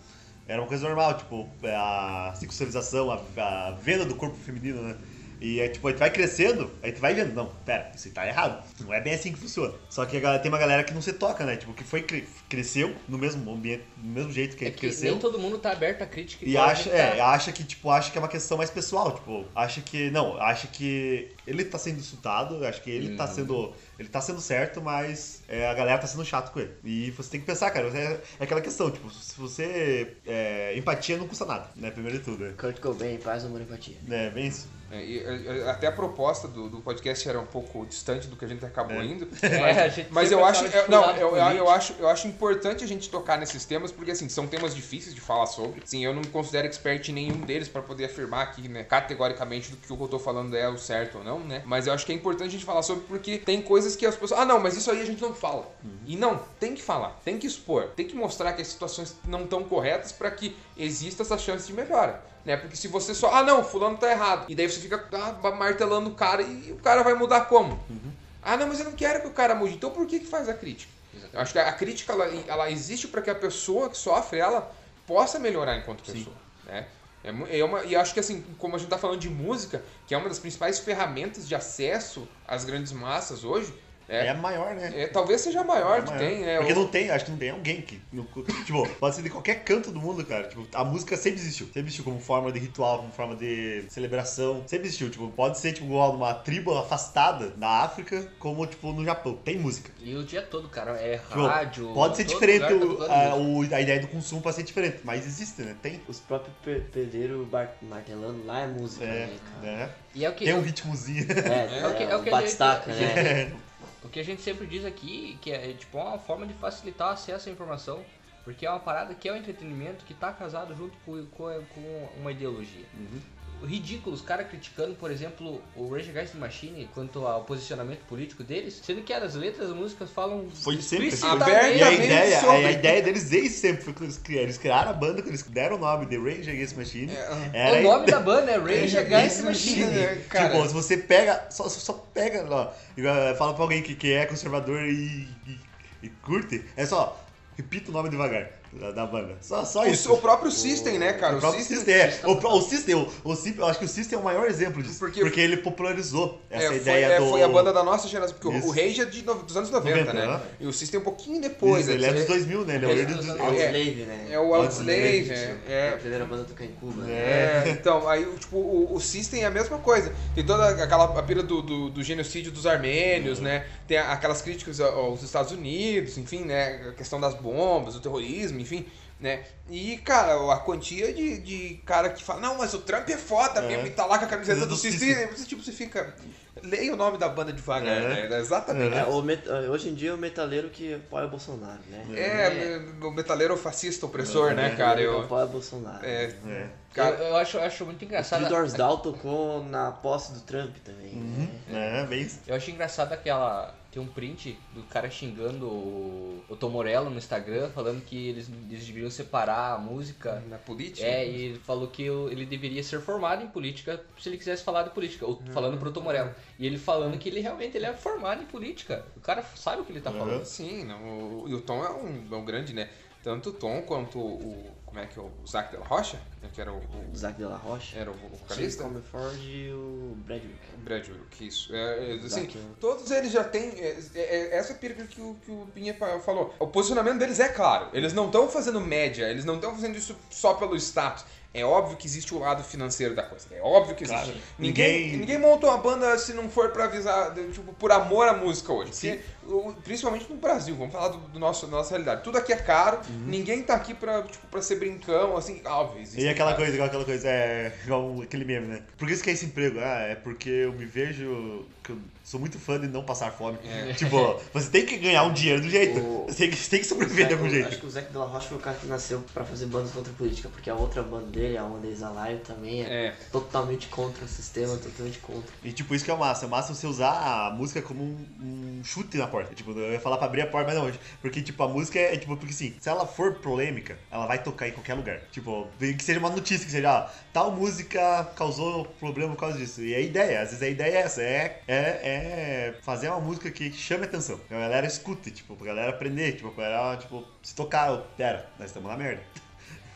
Era uma coisa normal, tipo, a sexualização, a, a venda do corpo feminino, né? E é tipo, a gente vai crescendo, aí tu vai vendo, não, pera, isso aí tá errado. Não é bem assim que funciona. Só que a galera- tem uma galera que não se toca, né? Tipo, que foi, cre- cresceu no mesmo ambiente, no mesmo jeito que a É gente que cresceu. nem todo mundo tá aberto à crítica. E acha, é, tá. acha que, tipo, acha que é uma questão mais pessoal, tipo, acha que. Não, acha que ele tá sendo insultado, acha que ele tá sendo. Ele tá sendo certo, mas é, a galera tá sendo chato com ele. E você tem que pensar, cara, é, é aquela questão, tipo, se você. é, empatia não custa nada, né? Primeiro de tudo, né? Kurt Cobain, paz, amor e empatia. É, bem isso. É, e, é, até a proposta do, do podcast era um pouco distante do que a gente acabou É. indo. [LAUGHS] É, a gente Mas eu acho, eu- não, eu, eu, acho, eu acho importante a gente tocar nesses temas porque assim são temas difíceis de falar sobre. Sim, eu não me considero expert em nenhum deles pra poder afirmar aqui, né, categoricamente do que eu tô falando é o certo ou não, né? Mas eu acho que é importante a gente falar sobre porque tem coisas que as pessoas, ah, não, mas isso aí a gente não fala. E não, tem que falar, tem que expor, tem que mostrar que as situações não estão corretas pra que exista essa chance de melhora. Né? Porque se você só, ah não, fulano tá errado. E daí você fica ah, martelando o cara e o cara vai mudar como? Ah, não, mas eu não quero que o cara mude. Então por que, que faz a crítica? Eu acho que a crítica ela, ela existe para que a pessoa que sofre ela possa melhorar enquanto pessoa. Né? É, é uma, e acho que assim, como a gente tá falando de música, que é uma das principais ferramentas de acesso às grandes massas hoje, É, é, a maior, né? é, talvez seja a maior É que maior. tem, né? Porque não tem, acho que não tem alguém que. no- [LAUGHS] tipo, pode ser de qualquer canto do mundo, cara. Tipo, a música sempre existiu. Sempre existiu como forma de ritual, como forma de celebração. Sempre existiu. Tipo, pode ser, tipo, igual numa tribo afastada na África, como, tipo, no Japão. Tem música. E o dia todo, cara, é Tipo, rádio. pode ser diferente lugar tá o- a, a ideia do consumo pode ser diferente, mas existe, né? Tem. Os próprios pedreiros martelando lá é música, É, né, cara? né? E é o que, Tem um ritmozinho. É, É o que- é o que a batistaca, gente- né? O que a gente sempre diz aqui, que é tipo uma forma de facilitar o acesso à informação, porque é uma parada que é o entretenimento que tá casado junto com, com, com uma ideologia. Ridículo, os caras criticando, por exemplo, o Rage Against the Machine quanto ao posicionamento político deles, sendo que as letras das músicas falam Foi sempre. assim. E a ideia, sobre- a ideia deles desde sempre foi que eles criaram, eles criaram a banda, que eles deram o nome de Rage Against the Machine. Era O nome da banda é [LAUGHS] Rage Against the Machine. né, cara? Tipo, se você pega, só, só pega, ó, igual, fala pra alguém que, que é conservador e, e, e curte, é só, repita o nome devagar da, da banda. Só, só isso. O, o próprio System, né, cara? O próprio System, é. O, o System, o, o System, eu acho que o System é o maior exemplo disso. Porque- Porque, ele popularizou essa É, foi, ideia é, do... foi a banda da nossa geração, porque o- Isso. o Rage é de no- dos anos 90, 90, né? né? E o System um pouquinho depois. Isso, ele é né? dos 2000, né? Ele é o É, dos É. Outslave, né? É o Outslave, é, É é, a primeira banda a tocar em Cuba, né? É, então, aí tipo, o, o System é a mesma coisa. Tem toda aquela a pira do, do, do genocídio dos armênios, né? Tem aquelas críticas ao- aos Estados Unidos, enfim, né? A questão das bombas, o terrorismo, enfim. né? E, cara, a quantia de, de cara que fala, não, mas o Trump é foda É. mesmo, e tá lá com a camiseta do do. System. Você, tipo, você fica... Leia o nome da banda devagar, É. né? Exatamente. É, o met- hoje em dia é o metaleiro que apoia o Bolsonaro, né? É, o metaleiro fascista opressor, É, né, cara? Eu, apoia o Bolsonaro. é, É. cara, eu, eu acho, eu acho muito O engraçado. Three Doors Down tocou na posse do Trump também. Uhum. né? É, bem. Eu acho engraçado aquela. Tem um print do cara xingando o, o Tom Morello no Instagram, falando que eles, eles deveriam separar a música. na política. É, e ele falou que ele deveria ser formado em política se ele quisesse falar de política, ou falando pro Tom Morello. E ele falando que ele realmente ele é formado em política. O cara sabe o que ele tá falando. Sim, não, o, e o Tom é um, é um grande, né? Tanto o Tom quanto o. Como é que é? O Zac de la Rocha, né, que era o, o- O Zac de la Rocha. era o vocalista. Comerford e o Bradwick. Brad Wilk, isso. É, é, assim, Zac- todos eles já têm. É, é, é essa pira que, o- que o Pinha fa- falou. O posicionamento deles é claro. Eles não estão fazendo média, eles não estão fazendo isso só pelo status. É óbvio que existe o lado financeiro da coisa. É óbvio que existe. Claro. Ninguém, Ninguém- ninguém montou uma banda se não for pra avisar, tipo, por amor à música hoje. Sim. Porque, principalmente no Brasil, vamos falar do, do nosso, da nossa realidade. Tudo aqui é caro, ninguém tá aqui pra, tipo, pra ser brincão, assim, óbvio. E aquela caras- coisa, igual aquela coisa, é igual aquele meme, né? Por que isso que é esse emprego? Ah, é porque eu me vejo. que eu sou muito fã de não passar fome. [LAUGHS] Tipo, você tem que ganhar um dinheiro do jeito. O- Você tem que, você tem que sobreviver de algum Acho jeito. que o Zac de la Rocha foi o cara que nasceu pra fazer bandas contra a política, porque a outra banda dele, a One Days Alive, também é, É. totalmente contra o sistema, totalmente contra. E tipo, isso que é o massa. É massa você usar a música como um, um chute na porta. Tipo, eu ia falar pra abrir a porta, mas não hoje. Porque, tipo, a música é, tipo, porque assim, se ela for polêmica, ela vai tocar em qualquer lugar. Tipo, que seja uma notícia, que seja, ah, tal música causou problema por causa disso. E a ideia, às vezes a ideia é essa, é, é, é fazer uma música que chame atenção. Que a galera escute, tipo, pra galera aprender, tipo, pra galera, tipo, se tocar, pera, nós estamos na merda.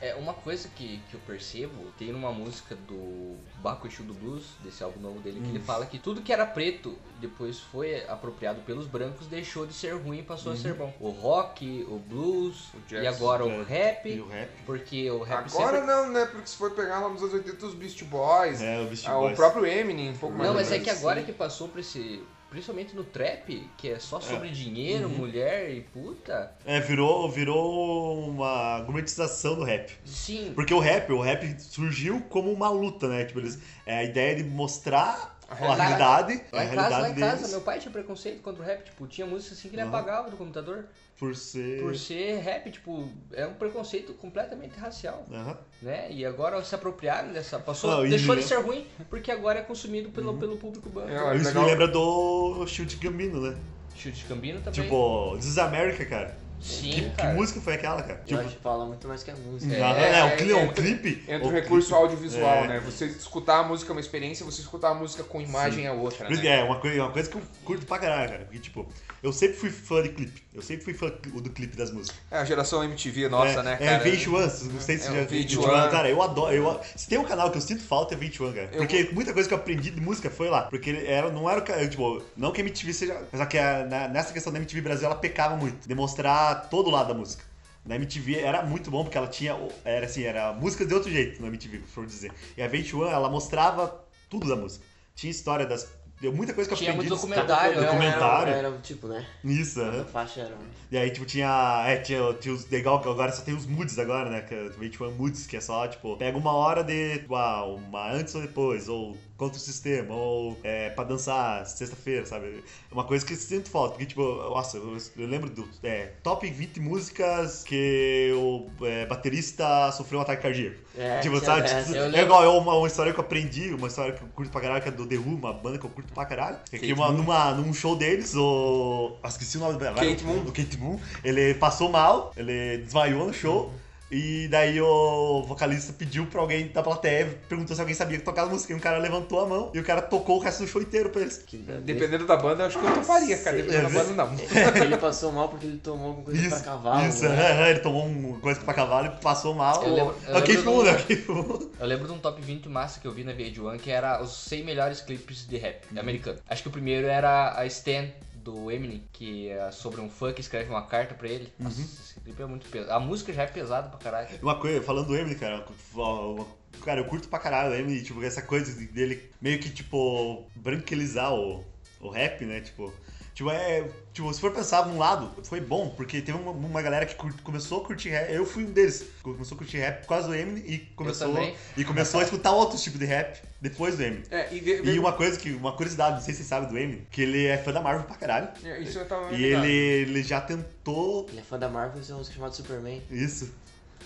É, uma coisa que, que eu percebo, tem numa música do Baco Exu do Blues, desse álbum novo dele, que ele fala que tudo que era preto depois foi apropriado pelos brancos, deixou de ser ruim e passou a ser bom. O rock, o blues, O jazz, e agora o jazz, rap, E o rap. porque o rap Agora sempre... não, né? Porque se for pegar lá nos anos 80 os Beast Boys, É, o Beast ah, o próprio Eminem, um pouco mais Não, mas é que agora assim. que passou pra esse... Principalmente no trap, que é só sobre dinheiro, mulher e puta. É, virou, virou uma gourmetização do rap. Sim, Porque o rap, o rap surgiu como uma luta, né? Tipo, eles, é a ideia de mostrar a realidade. realidade, a Lá em casa, realidade lá em casa, meu pai tinha preconceito contra o rap, tipo, tinha música assim que ele Aham. apagava do computador. por ser... Por ser rap, tipo, é um preconceito completamente racial, Aham. né? E agora se apropriaram dessa. Passou, Não, deixou de ser ruim, porque agora é consumido pelo, pelo público branco. É, Isso legal. me lembra do Chute Gambino, né? Chute de Cambino também. Tipo, This is America, cara. Sim, que, que cara. música foi aquela, cara? Eu Tipo, acho que fala muito mais que a música. é, É, é, o, é, cli- o entra- clipe... Entra o o recurso clipe- audiovisual, é. né? Você escutar a música é uma experiência, você escutar a música com imagem é outra, que né? é uma coisa, uma coisa que eu curto pra caralho, cara. Porque, tipo, eu sempre fui fã de clipe. Eu sempre fui fã do clipe das músicas. É a geração MTV nossa, é, né, É cara? VH1, não sei se É, já viu. VH1. VH1, Cara, eu adoro. Eu, se tem um canal que eu sinto falta é VH1, cara. Eu Porque muita coisa que eu aprendi de música foi lá. Porque ele era, não era o Tipo, não que a MTV seja. Mas é que a- na- nessa questão da MTV Brasil ela pecava muito. Demonstrar todo o lado da música. Na MTV era muito bom porque ela tinha. Era assim, era música de outro jeito na MTV, por dizer. E a VH1 ela mostrava tudo da música. Tinha história das. Deu muita coisa que eu Tinha aprendi. muito dos- documentário, né? documentário. Era, era tipo, né? Nisso, aham. A faixa era. E aí, tipo, tinha. É, tinha, tinha os legal que agora só tem os moods agora, né? Que é o 21 moods, que é só, tipo, pega uma hora de. ah, uma antes ou depois, ou contra o sistema, ou é, pra dançar sexta-feira, sabe? É Uma coisa que eu sinto falta, porque, tipo, nossa, eu, eu lembro do é, top 20 músicas que o é, baterista sofreu um ataque cardíaco. É, tipo, sabe? essa. Tipo, é igual eu, uma, uma história que eu aprendi, uma história que eu curto pra caralho, que é do The Who, uma banda que eu curto pra caralho. É que uma, numa, num show deles, o. Ah, esqueci o nome dela. Kate Moon. O Kate Moon. Ele passou mal, ele desmaiou no show. E daí o vocalista pediu pra alguém da plateia, perguntou se alguém sabia tocar a música. E um cara levantou a mão e o cara tocou o resto do show inteiro pra eles. Dependendo da banda, eu acho que eu toparia, cara. Dependendo da banda, não. [LAUGHS] Ele passou mal porque ele tomou alguma coisa pra cavalo. isso, né? é, ele tomou uma coisa pra cavalo e passou mal. Eu lembro- eu é lembro Kate Moon. Eu lembro de um top 20 massa que eu vi na VH1 que era os 100 melhores clipes de rap americano. Acho que o primeiro era a Stan do Eminem, que é sobre um fã que escreve uma carta pra ele. Nossa, esse clipe é muito pesado. A música já é pesada pra caralho. Uma coisa, falando do Eminem, cara, uma- cara, eu curto pra caralho o Eminem, tipo, essa coisa dele meio que, tipo, branquilizar o, o rap, né? Tipo, Tipo, é. Tipo, se for pensar de um lado, foi bom, porque teve uma, uma galera que cur- começou a curtir rap. Eu fui um deles. Começou a curtir rap por causa do Eminem e começou, e começou a escutar outros tipos de rap depois do Eminem. É, e, ve- E uma coisa que, uma curiosidade, não sei se vocês sabem do Eminem, que ele é fã da Marvel pra caralho. É, Isso eu tava E ele, ele já tentou Ele é fã da Marvel e tem uma música chamada Superman. isso.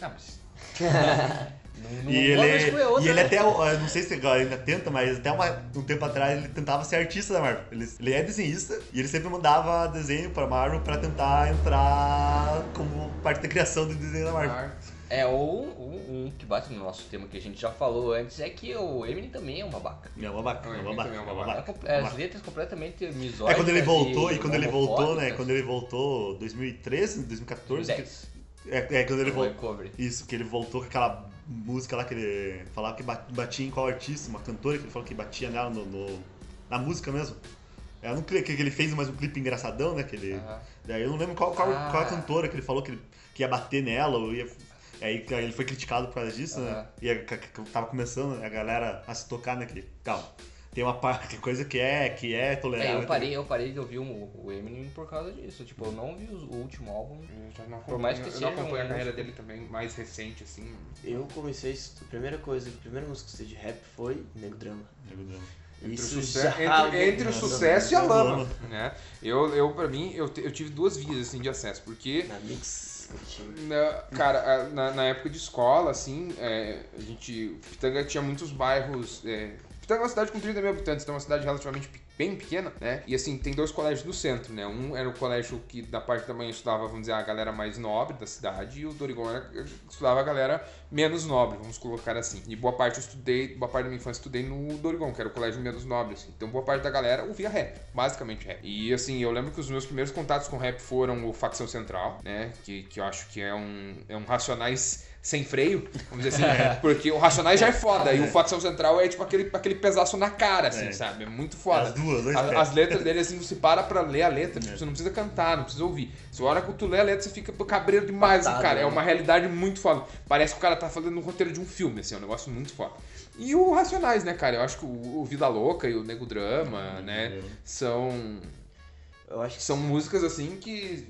Ah, mas [LAUGHS] Não, E uma ele, outra, e ele né? até, eu não sei se agora ainda tenta, mas até uma- um tempo atrás ele tentava ser artista da Marvel. Ele, ele é desenhista e ele sempre mandava desenho pra Marvel pra tentar entrar como parte da criação do desenho da Marvel. É, ou um, um que bate no nosso tema que a gente já falou antes é que o Eminem também é um babaca. É uma babaca, é uma babaca, também é é uma uma É, é, as letras completamente misóginas É quando ele voltou, e e quando ele voltou, né? Quando ele voltou 2013, 2014. que- 2010. É, é quando ele voltou. Isso, que ele voltou com aquela música lá que ele falava que ba- batia em qual artista, uma cantora que ele falou que batia nela no, no- na música mesmo. É, eu não creio que ele fez mais um clipe engraçadão, né? Que ele. Daí eu não lembro qual, qual, Ah. qual a cantora que ele falou que, ele, que ia bater nela, ou ia. Aí ele foi criticado por causa disso, né? E a- que tava começando a galera a se tocar, né? Que, calma, tem uma parte, coisa que é, que é É, tolerável. eu parei, eu parei de ouvir o, o Eminem por causa disso. Tipo, eu não ouvi os- o último álbum. Eu já não Por mais que eu seja não acompanho um a carreira dele também, mais recente, assim. Eu comecei, a primeira coisa, a primeira música que eu de rap foi Nego Drama. Nego Drama. Entre, Isso o, suce- já entre, entre o sucesso e a eu lama, né? Eu, eu pra mim, eu, eu tive duas vias, assim, de acesso, porque... Na Mix. Na, cara, na, na época de escola, assim, é, a gente. Pitanga tinha muitos bairros. É, Pitanga é uma cidade com 30 mil habitantes, então é uma cidade relativamente bem pequena, né? E assim, tem dois colégios no centro, né? Um era o colégio que da parte da manhã estudava, vamos dizer, a galera mais nobre da cidade, e o Dorigon era, estudava a galera menos nobre, vamos colocar assim. E boa parte eu estudei, boa parte da minha infância estudei no Dorigon, que era o colégio menos nobre, assim. Então boa parte da galera ouvia rap, basicamente rap. E assim, eu lembro que os meus primeiros contatos com rap foram o Facção Central, né? Que, que eu acho que é um, é um Racionais sem freio, vamos dizer assim, [LAUGHS] porque o Racionais já é foda, e o Facção Central é tipo aquele, aquele pesaço na cara, assim, É. sabe? É muito foda. As duas, dois A- pés. As letras dele, assim, você para pra ler a letra, tipo, você não precisa cantar, não precisa ouvir. Você hora que tu lê a letra, você fica cabreiro demais, cara. É né? uma realidade muito foda. Parece que o cara tá falando um roteiro de um filme, assim, é um negócio muito foda. E o Racionais, né, cara? Eu acho que o, Vida Louca e o Nego Drama, né, são Eu acho que são músicas assim que,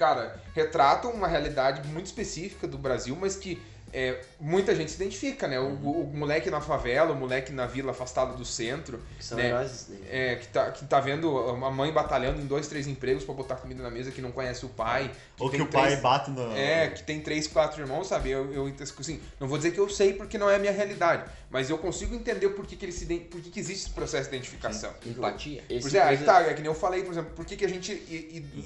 cara, retratam uma realidade muito específica do Brasil, mas que é, muita gente se identifica, né? O, o- o moleque na favela, o moleque na vila afastado do centro, que são né? heróis daí. É, que, tá, que tá vendo a mãe batalhando em dois, três empregos pra botar comida na mesa, que não conhece o pai. Ou que o pai três- bate no. É, que tem três, quatro irmãos, sabe? Eu, eu assim, não vou dizer que eu sei porque não é a minha realidade, mas eu consigo entender por que, que, ele se, por que, que existe esse processo de identificação. Empatia. Esse Pois é, aí que coisa- tá, é que nem eu falei, por exemplo, por que, que a gente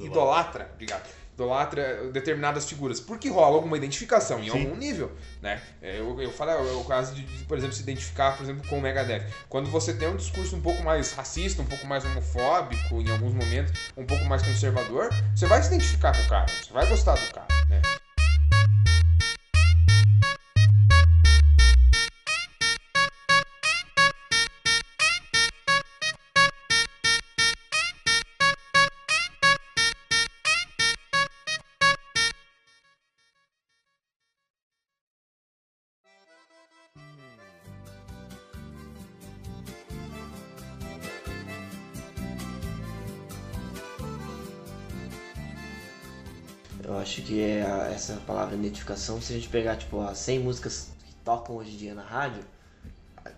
idolatra, obrigado, idolatra determinadas figuras? Porque rola alguma identificação em Sim. algum nível, né? É, Eu, eu falo, é o caso de, de, por exemplo, se identificar, por exemplo, com o Megadeth. Quando você tem um discurso um pouco mais racista, um pouco mais homofóbico, em alguns momentos, um pouco mais conservador, você vai se identificar com o cara, você vai gostar do cara, né? Eu acho que é a- essa palavra identificação, se a gente pegar tipo as 100 músicas que tocam hoje em dia na rádio,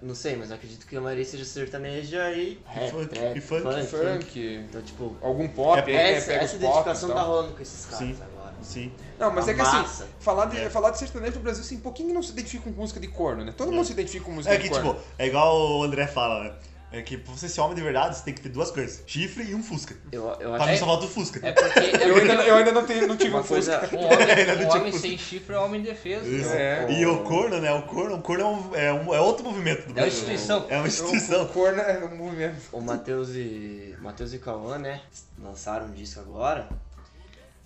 não sei, mas eu acredito que a maioria seja sertaneja e rap, funk, trap, e funk, funk. Funk, Então, tipo, algum pop, É, né? essa, Pega essa identificação e tá tal. rolando com esses caras Sim. agora. Sim. Não, mas A é que assim, massa. falar de, É. falar de sertanejo no Brasil, assim, pouquinho não se identifica com música de corno, né? Todo mundo se identifica com música É de que, corno. tipo, é igual o André fala, né? É que pra você ser homem de verdade, você tem que ter duas coisas: chifre e um Fusca. Eu, eu Pra acho mim só falta o Fusca. É porque [LAUGHS] eu, ainda, eu ainda não, tenho, não tive uma um coisa. Fusca. um [LAUGHS] [LAUGHS] homem, um homem Fusca. sem chifre é homem indefeso. Isso. É. E o corno, né? O corno, o corno é, um, é, um- é outro movimento do É uma Brasil. instituição. É uma O instituição. corno é um movimento. O Matheus e. Matheus e Cauã, né? Lançaram um disco agora.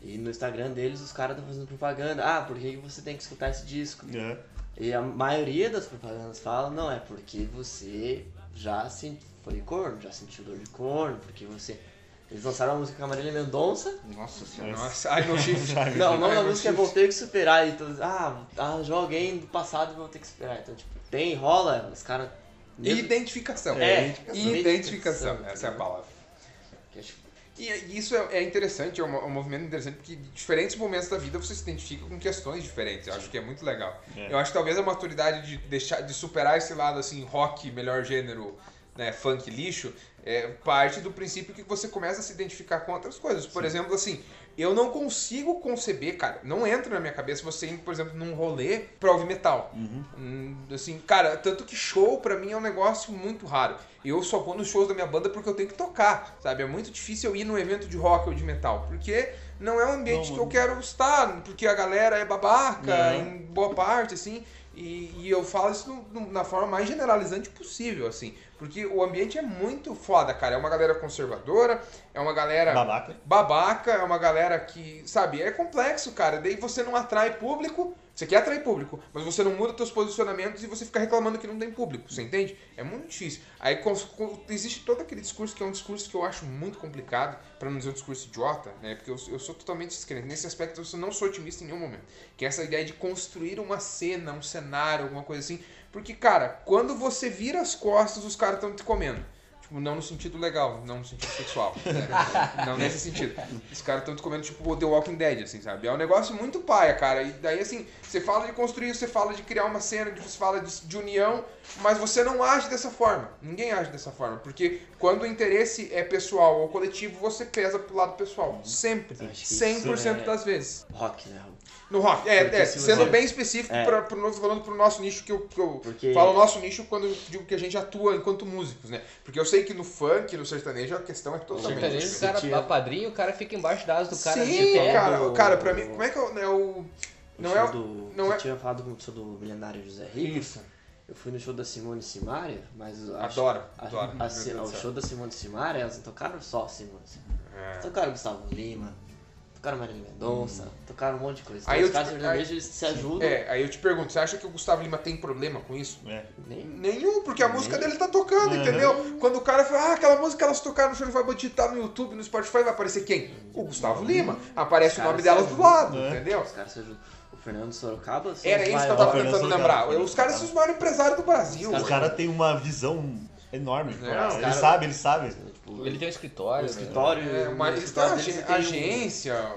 E no Instagram deles os caras estão fazendo propaganda. Ah, por que que você tem que escutar esse disco? É. E a maioria das propagandas fala, não, é porque você já se, foi corno, já sentiu dor de corno, porque você. Eles lançaram a música com a Marília Mendonça. Nossa senhora. Nossa. Ai, meu [LAUGHS] chifre. Não, o nome da música é. Vou Ter Que Superar. Então, ah, arranjou alguém do passado e vou ter que superar. Então, tipo, tem, rola, os caras. Identificação. É, Identificação. identificação. Essa é a palavra. É, E e isso é é interessante, é um, é um movimento interessante, porque em diferentes momentos da vida você se identifica com questões diferentes. Eu acho que é muito legal. É. Eu acho que talvez a maturidade de deixar de superar esse lado assim, rock, melhor gênero, né, funk lixo, é parte do princípio que você começa a se identificar com outras coisas. Por exemplo, assim, eu não consigo conceber, cara, não entra na minha cabeça você ir, por exemplo, num rolê pra ouvir metal. Hum, Assim, cara, tanto que show pra mim é um negócio muito raro. Eu só vou nos shows da minha banda porque eu tenho que tocar, sabe? É muito difícil eu ir num evento de rock ou de metal, porque não é um ambiente Não, que eu quero estar, porque a galera é babaca, Não. em boa parte, assim. E, e eu falo isso no- no- na forma mais generalizante possível, assim. Porque o ambiente é muito foda, cara. É uma galera conservadora, é uma galera Babaca. babaca, é uma galera que, sabe, é complexo, cara. Daí você não atrai público, você quer atrair público, mas você não muda seus posicionamentos e você fica reclamando que não tem público, você entende? É muito difícil. Aí cons- con- existe todo aquele discurso que é um discurso que eu acho muito complicado, pra não dizer um discurso idiota, né? Porque eu, eu sou totalmente descrente. Nesse aspecto eu não sou otimista em nenhum momento. Que é essa ideia de construir uma cena, um cenário, alguma coisa assim. Porque, cara, quando você vira as costas, os caras estão te comendo. Tipo, não no sentido legal, não no sentido sexual. né? [LAUGHS] não nesse sentido. Os caras estão te comendo, tipo, The Walking Dead, assim, sabe? É um negócio muito paia, cara. E daí, assim, você fala de construir, você fala de criar uma cena, você fala de, de união, mas você não age dessa forma. Ninguém age dessa forma. Porque quando o interesse é pessoal ou coletivo, você pesa pro lado pessoal. Sempre. Acho que 100% isso é- das vezes. Rock, né? No rock, é, é se sendo você- bem específico, É. pra, pro, falando pro nosso nicho, que eu, que eu Porque- falo nosso nicho quando eu digo que a gente atua enquanto músicos, né? Porque eu sei que no funk, no sertanejo, a questão é totalmente Sertanejo, o diferente. cara Tinha- apadrinha, o cara fica embaixo da asa do cara. Sim, de cara, do- cara, pra mim, como é que é o... né, o- não o é o... do, não você é- tinha falado com o show do milionário José Rico. Isso. Eu fui no show da Simone Simaria, mas Adoro, a- adoro. a- a- o show da Simone Simaria, elas não tocaram só Simone Simaria. É. Tocaram Gustavo Lima, tocaram Marília Mendonça, tocaram um monte de coisa. Aí Então, eu os caras te- sertanejos eles se ajudam. É, aí eu te pergunto, você acha que o Gustavo Lima tem problema com isso? É. Nem- Nenhum, porque a música dele tá tocando, Uhum. entendeu? Quando o cara fala, ah, aquela música que elas tocaram no show, ele vai digitar no YouTube, no Spotify, vai aparecer quem? O Gustavo Lima. Aparece o nome delas do lado, É. entendeu? Os caras se ajudam. O Fernando Sorocaba Era isso que eu tava tentando Sorocaba. lembrar. Os caras são os maiores empresários do Brasil. Os O cara tem uma visão enorme. Não, cara. ele cara- sabe, ele sabe. Tipo, Ele tem um escritório. o né? escritório. É, uma, eles têm escritório tem um- agência.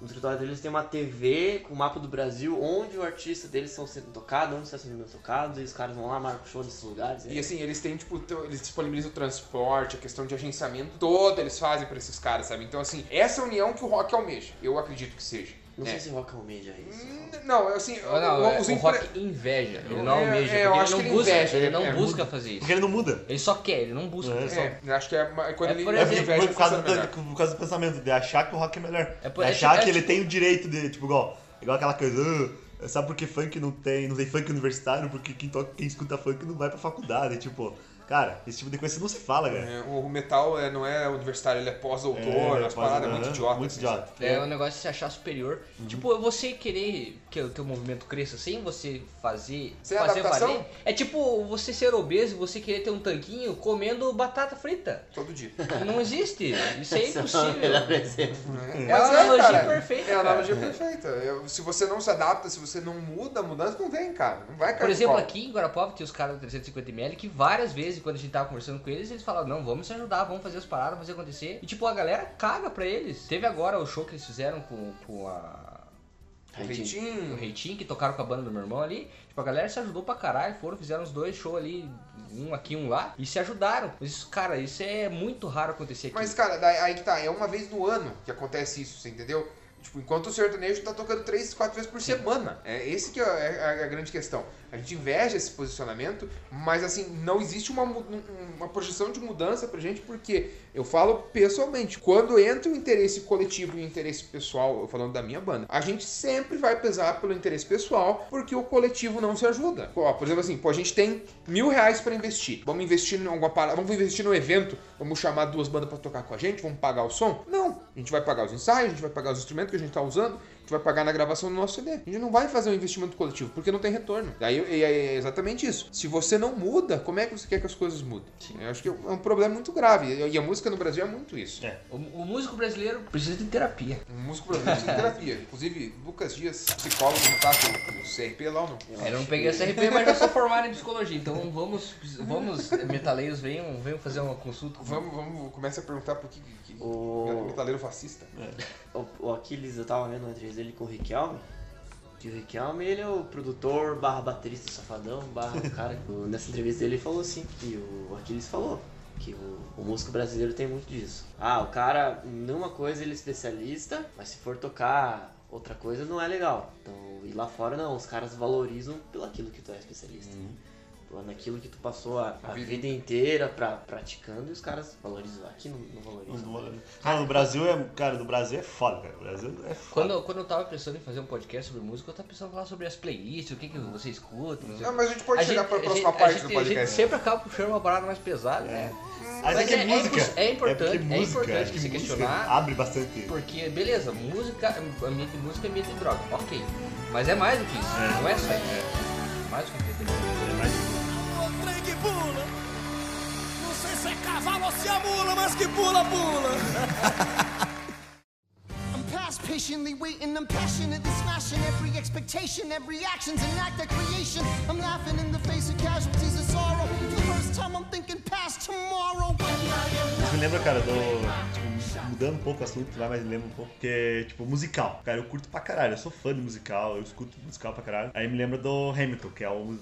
No escritório deles tem uma TV com o mapa do Brasil, onde o artista deles estão sendo tocado, onde está sendo tocado, e os caras vão lá, marcam show nesses lugares. E assim, eles têm, tipo, eles disponibilizam o transporte, a questão de agenciamento todo, eles fazem pra esses caras, sabe? Então, assim, essa é a união que o rock almeja. Eu acredito que seja. Não É. sei se rock almeja isso. Hum, Não, assim, não, é, os o empre- rock inveja, ele É, não almeja, é, eu porque acho ele que não ele busca, inveja, ele é, não é, busca fazer isso. Porque ele não muda. Ele só quer, ele não busca. É. É, eu acho que é quando É, ele por É inveja, por, causa por causa do pensamento, de achar que o rock é melhor. É por- de é achar tipo- que é ele tipo- tem o direito de, tipo, igual, igual aquela coisa, "Ah, sabe por que funk não tem, não tem funk universitário? Porque quem, toca, quem escuta funk não vai pra faculdade. Tipo, cara, esse tipo de coisa não se fala, cara. É, o metal é, não é universitário, ele é pós-doutor, É, umas paradas aham, muito idiotas. Muito assim, idiota. É um negócio de se achar superior. Tipo, você querer que o teu movimento cresça sem você fazer, Sem fazer adaptação? valer. É tipo você ser obeso e você querer ter um tanquinho comendo batata frita. Todo dia. Não existe. Isso é [LAUGHS] é impossível. É Mas uma analogia cara, perfeita, É a cara. analogia perfeita. Eu- se você não se adapta, se você não muda, a mudança não vem, cara. Não vai cair Por exemplo, aqui em Guarapava tinha os caras do 350ml que várias vezes, quando a gente tava conversando com eles, eles falavam, não, vamos se ajudar, vamos fazer as paradas, fazer acontecer. E tipo, a galera caga pra eles. Teve agora o show que eles fizeram com, com a. O O Reitinho. Reitinho, que tocaram com a banda do meu irmão ali. Tipo, a galera se ajudou pra caralho, foram, fizeram os dois shows ali, um aqui, um lá, e se ajudaram. Mas isso, cara, isso é muito raro acontecer aqui. Mas, cara, aí que tá, é uma vez no ano que acontece isso, você entendeu? Tipo, enquanto o sertanejo tá tocando três, quatro vezes por semana. É esse que é a, é a grande questão. A gente inveja esse posicionamento, mas assim, não existe uma, um- uma projeção de mudança pra gente, porque eu falo pessoalmente, quando entra o interesse coletivo e o interesse pessoal, eu falando da minha banda, a gente sempre vai pesar pelo interesse pessoal, porque o coletivo não se ajuda. Ó, por exemplo assim, pô, a gente tem mil reais pra investir. Vamos investir em alguma parada, vamos investir no evento, vamos chamar duas bandas pra tocar com a gente, vamos pagar o som? Não. A gente vai pagar os ensaios, a gente vai pagar os instrumentos que a gente tá usando tu vai pagar na gravação do nosso CD. A gente não vai fazer um investimento coletivo, porque não tem retorno. Aí e é exatamente isso. Se você não muda, como é que você quer que as coisas mudem? Eu acho que é um problema muito grave. E a música no Brasil é muito isso. É. O, o músico brasileiro precisa de terapia. Um músico brasileiro precisa de terapia. [LAUGHS] Inclusive, Lucas Dias, psicólogo, não tá com o CRP lá ou não? É, eu não peguei a CRP, mas já sou formado em psicologia. Então vamos, vamos metaleiros, venham, venham fazer uma consulta. Vamos, vamos, começa a perguntar por que, que O- metaleiro fascista. O, o Aquiles, eu tava vendo uma entrevista dele com o Riquelme. Que o Riquelme, ele é o produtor barra baterista safadão, barra cara. Nessa entrevista dele, ele falou assim, que o Aquiles falou. Que o, o músico brasileiro tem muito disso. Ah, o cara, numa coisa ele é especialista, mas se for tocar outra coisa não é legal. Então, e lá fora não, os caras valorizam pelo aquilo que tu é especialista. Pelo naquilo que tu passou a, a vida inteira pra, praticando e os caras valorizam. Aqui não, não valorizam. Cara, no Brasil é. Cara, no Brasil é foda, cara. O Brasil é foda. Quando, quando eu tava pensando em fazer um podcast sobre música, eu tava pensando em falar sobre as playlists, o que, que você escuta. não. Não, mas a gente pode chegar pra a próxima gente- parte a gente, do A gente podcast. sempre acaba puxando uma parada mais pesada, né? Mas é que é música. É, É importante, é, música, importante acho que se questionar. abre bastante. Porque, beleza, música, ambiente de música é ambiente de droga, ok. Mas é mais do que isso, não é só isso. Mais do que ambiente que pula, pula. I'm past patiently waiting, I'm passionately smashing every expectation, every action's an act of creation. I'm laughing in the face of casualties of sorrow. For the first time, I'm thinking past tomorrow. Isso me lembra, cara, do. Mudando um pouco o assunto, vai, mas lembra um pouco. Porque, tipo, musical. Cara, eu curto pra caralho. Eu sou fã de musical, eu escuto musical pra caralho. Aí me lembra do Hamilton, que é o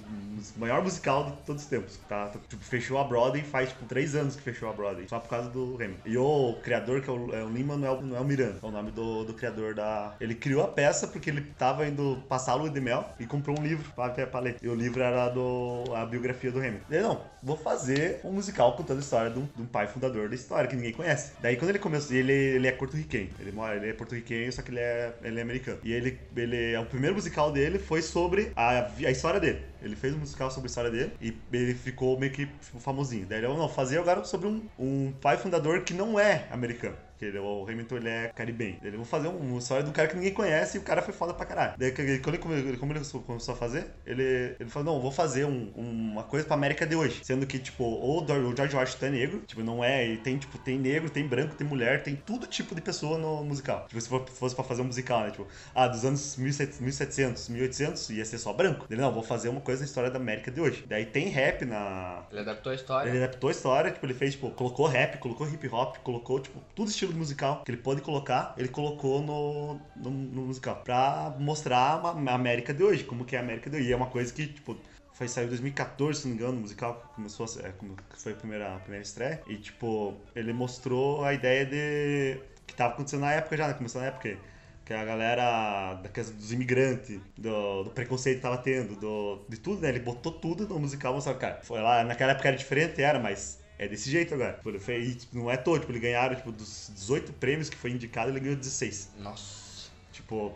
maior musical de todos os tempos. Tá? Tipo, fechou a Broadway faz, tipo, três anos que fechou a Broadway. Só por causa do Hamilton. E o criador, que é o, é o Lin-Manuel Manuel Miranda, é o nome do, do criador da. Ele criou a peça porque ele tava indo passar a lua de mel e comprou um livro pra, pra ler. E o livro era do, a biografia do Hamilton. Ele, não, vou fazer um musical contando a história de um, de um pai fundador da história que ninguém conhece. Daí quando ele começou, ele, ele é porto-riquenho. Ele mora, ele é porto-riquenho, só que ele é, ele é americano. E ele, ele, o primeiro musical dele foi sobre a, a história dele. Ele fez um musical sobre a história dele e ele ficou meio que tipo, famosinho. Daí ele, não, fazer agora sobre um, um pai fundador que não é americano. Que ele, o Hamilton ele é caribenho. Ele vou fazer um- uma história de um cara que ninguém conhece e o cara foi foda pra caralho. Daí quando ele, como ele começou a fazer, ele, ele falou: Não, vou fazer um- uma coisa pra América de hoje. Sendo que, tipo, o, Dor- o George Washington é negro, tipo, não é. E tem, tipo, tem negro, tem branco, tem mulher, tem todo tipo de pessoa no musical. Tipo, se fosse pra fazer um musical, né? Tipo, ah, dos anos 1700, 1700 1800 ia ser só branco. Ele, não, vou fazer uma coisa da história da América de hoje. Daí tem rap na, Ele adaptou a história. ele adaptou a história, tipo, ele fez, tipo, colocou rap, colocou hip hop, colocou, tipo, tudo estilo de musical que ele pôde colocar, ele colocou no, no, no musical. Pra mostrar a América de hoje, como que é a América de hoje. E é uma coisa que, tipo, foi saiu em 2014, se não me engano, o musical que começou a, é, foi a primeira, a primeira estreia. E, tipo, ele mostrou a ideia de. que tava acontecendo na época já, né? Começou na época. Que a galera da casa dos imigrantes, do, do preconceito que tava tendo, do, de tudo, né? Ele botou tudo no musical, mostrava, cara. Foi lá, naquela época era diferente, era, mas é desse jeito agora. Tipo, Ele fez, e, tipo, não é todo, tipo, ele ganharam, tipo, dos 18 prêmios que foi indicado, ele ganhou 16. Nossa. Tipo,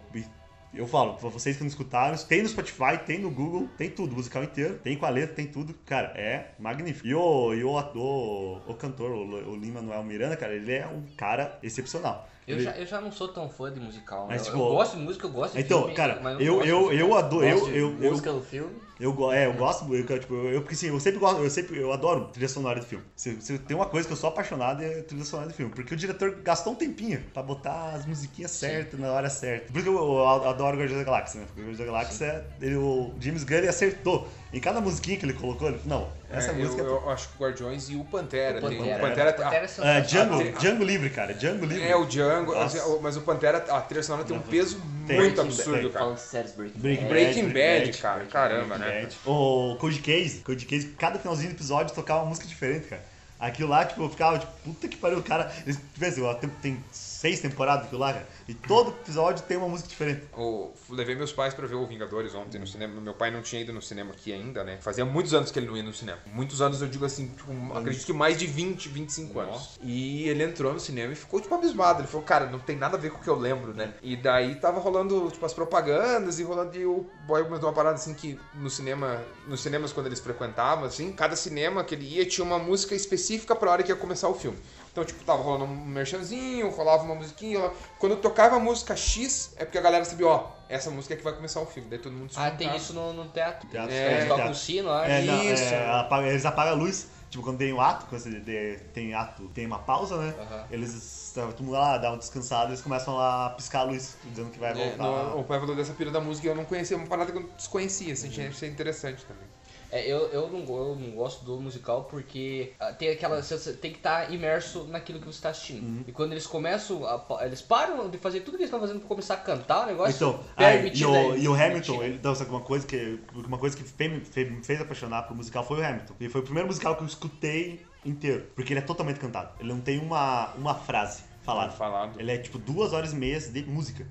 eu falo, pra vocês que não escutaram, tem no Spotify, tem no Google, tem tudo, musical inteiro, tem com a letra, tem tudo. Cara, é magnífico. E o, e o ator, o cantor, o, o Lin-Manuel Miranda, cara, ele é um cara excepcional. Eu Ele- já, eu já não sou tão fã de musical. né? Mas, eu, tipo, eu gosto de música, eu gosto de Então, filme, cara, eu, eu, eu, musical. adoro. Eu, eu, eu, música no filme. Eu, é, eu gosto, eu, tipo, eu, porque assim, eu sempre gosto, eu sempre, eu adoro trilha sonora de filme. Se, se tem uma coisa que eu sou apaixonado é trilha sonora de filme, porque o diretor gastou um tempinho pra botar as musiquinhas certas na hora certa. Por isso que eu, eu adoro Guardiões da Galáxia, né? Porque Guardiões da Galáxia, ele, o James Gunn ele acertou. Em cada musiquinha que ele colocou, ele não, essa É, música... eu, eu acho que o Guardiões e o Pantera. O tem- Pantera. o Pantera, O Pantera é ah, sensacional. É, Django, Ah, Django Livre, cara, Django Livre. É, o Django, mas o Pantera, a trilha sonora tem um peso Tem. muito Tem. absurdo, Tem. cara. Falando de séries Breaking Breaking Bad. Breaking Bad, Bad, cara, caramba, né? Bad. O Code Case, Code Case, cada finalzinho do episódio tocava uma música diferente, cara. Aquilo lá, tipo, eu ficava, tipo, puta que pariu, o cara. Eles, tipo assim, tem, tem seis temporadas daquilo lá, cara. E todo episódio tem uma música diferente. O- levei meus pais pra ver o Vingadores ontem no cinema. Meu pai não tinha ido no cinema aqui ainda, né? Fazia muitos anos que ele não ia no cinema. Muitos anos, eu digo assim, tipo, acredito que mais de 20, 25 anos. E ele entrou no cinema e ficou, tipo, abismado. Ele falou, cara, não tem nada a ver com o que eu lembro, né? E daí tava rolando, tipo, as propagandas e rolando. E o boy comentou uma parada assim que no cinema, nos cinemas quando eles frequentavam, assim, cada cinema que ele ia tinha uma música específica específica pra hora que ia começar o filme. Então, tipo, tava rolando um merchanzinho, rolava uma musiquinha. rola- Quando tocava a música X, é porque a galera sabia, ó, essa música é que vai começar o filme. Daí todo mundo se Ah, tem isso no, no teatro. Teatro, É, Eles tocam teatro. o sino lá. É, não, Isso. é, apaga- eles apagam a luz. Tipo, quando tem um ato, quando você tem, tem ato, tem uma pausa, né? Aham. Eles, todo mundo lá, dá uma descansada, eles começam lá a piscar a luz, dizendo que vai É, voltar. no, o pai falou dessa pira da música e eu não conhecia, uma parada que eu desconhecia, assim, achei achei interessante também. É, eu, eu, não, eu não gosto do musical porque ah, tem aquela. Você tem que estar imerso naquilo que você está assistindo. Uhum. E quando eles começam. A, eles param de fazer tudo que eles estão fazendo pra começar a cantar o negócio. Então, aí, e, o, e o Hamilton, ele, então, sabe uma coisa que, uma coisa que me fez, me fez apaixonar pro musical foi o Hamilton. E foi o primeiro musical que eu escutei inteiro, porque ele é totalmente cantado. Ele não tem uma, uma frase falada. Falado. Ele é tipo duas horas e meias de música.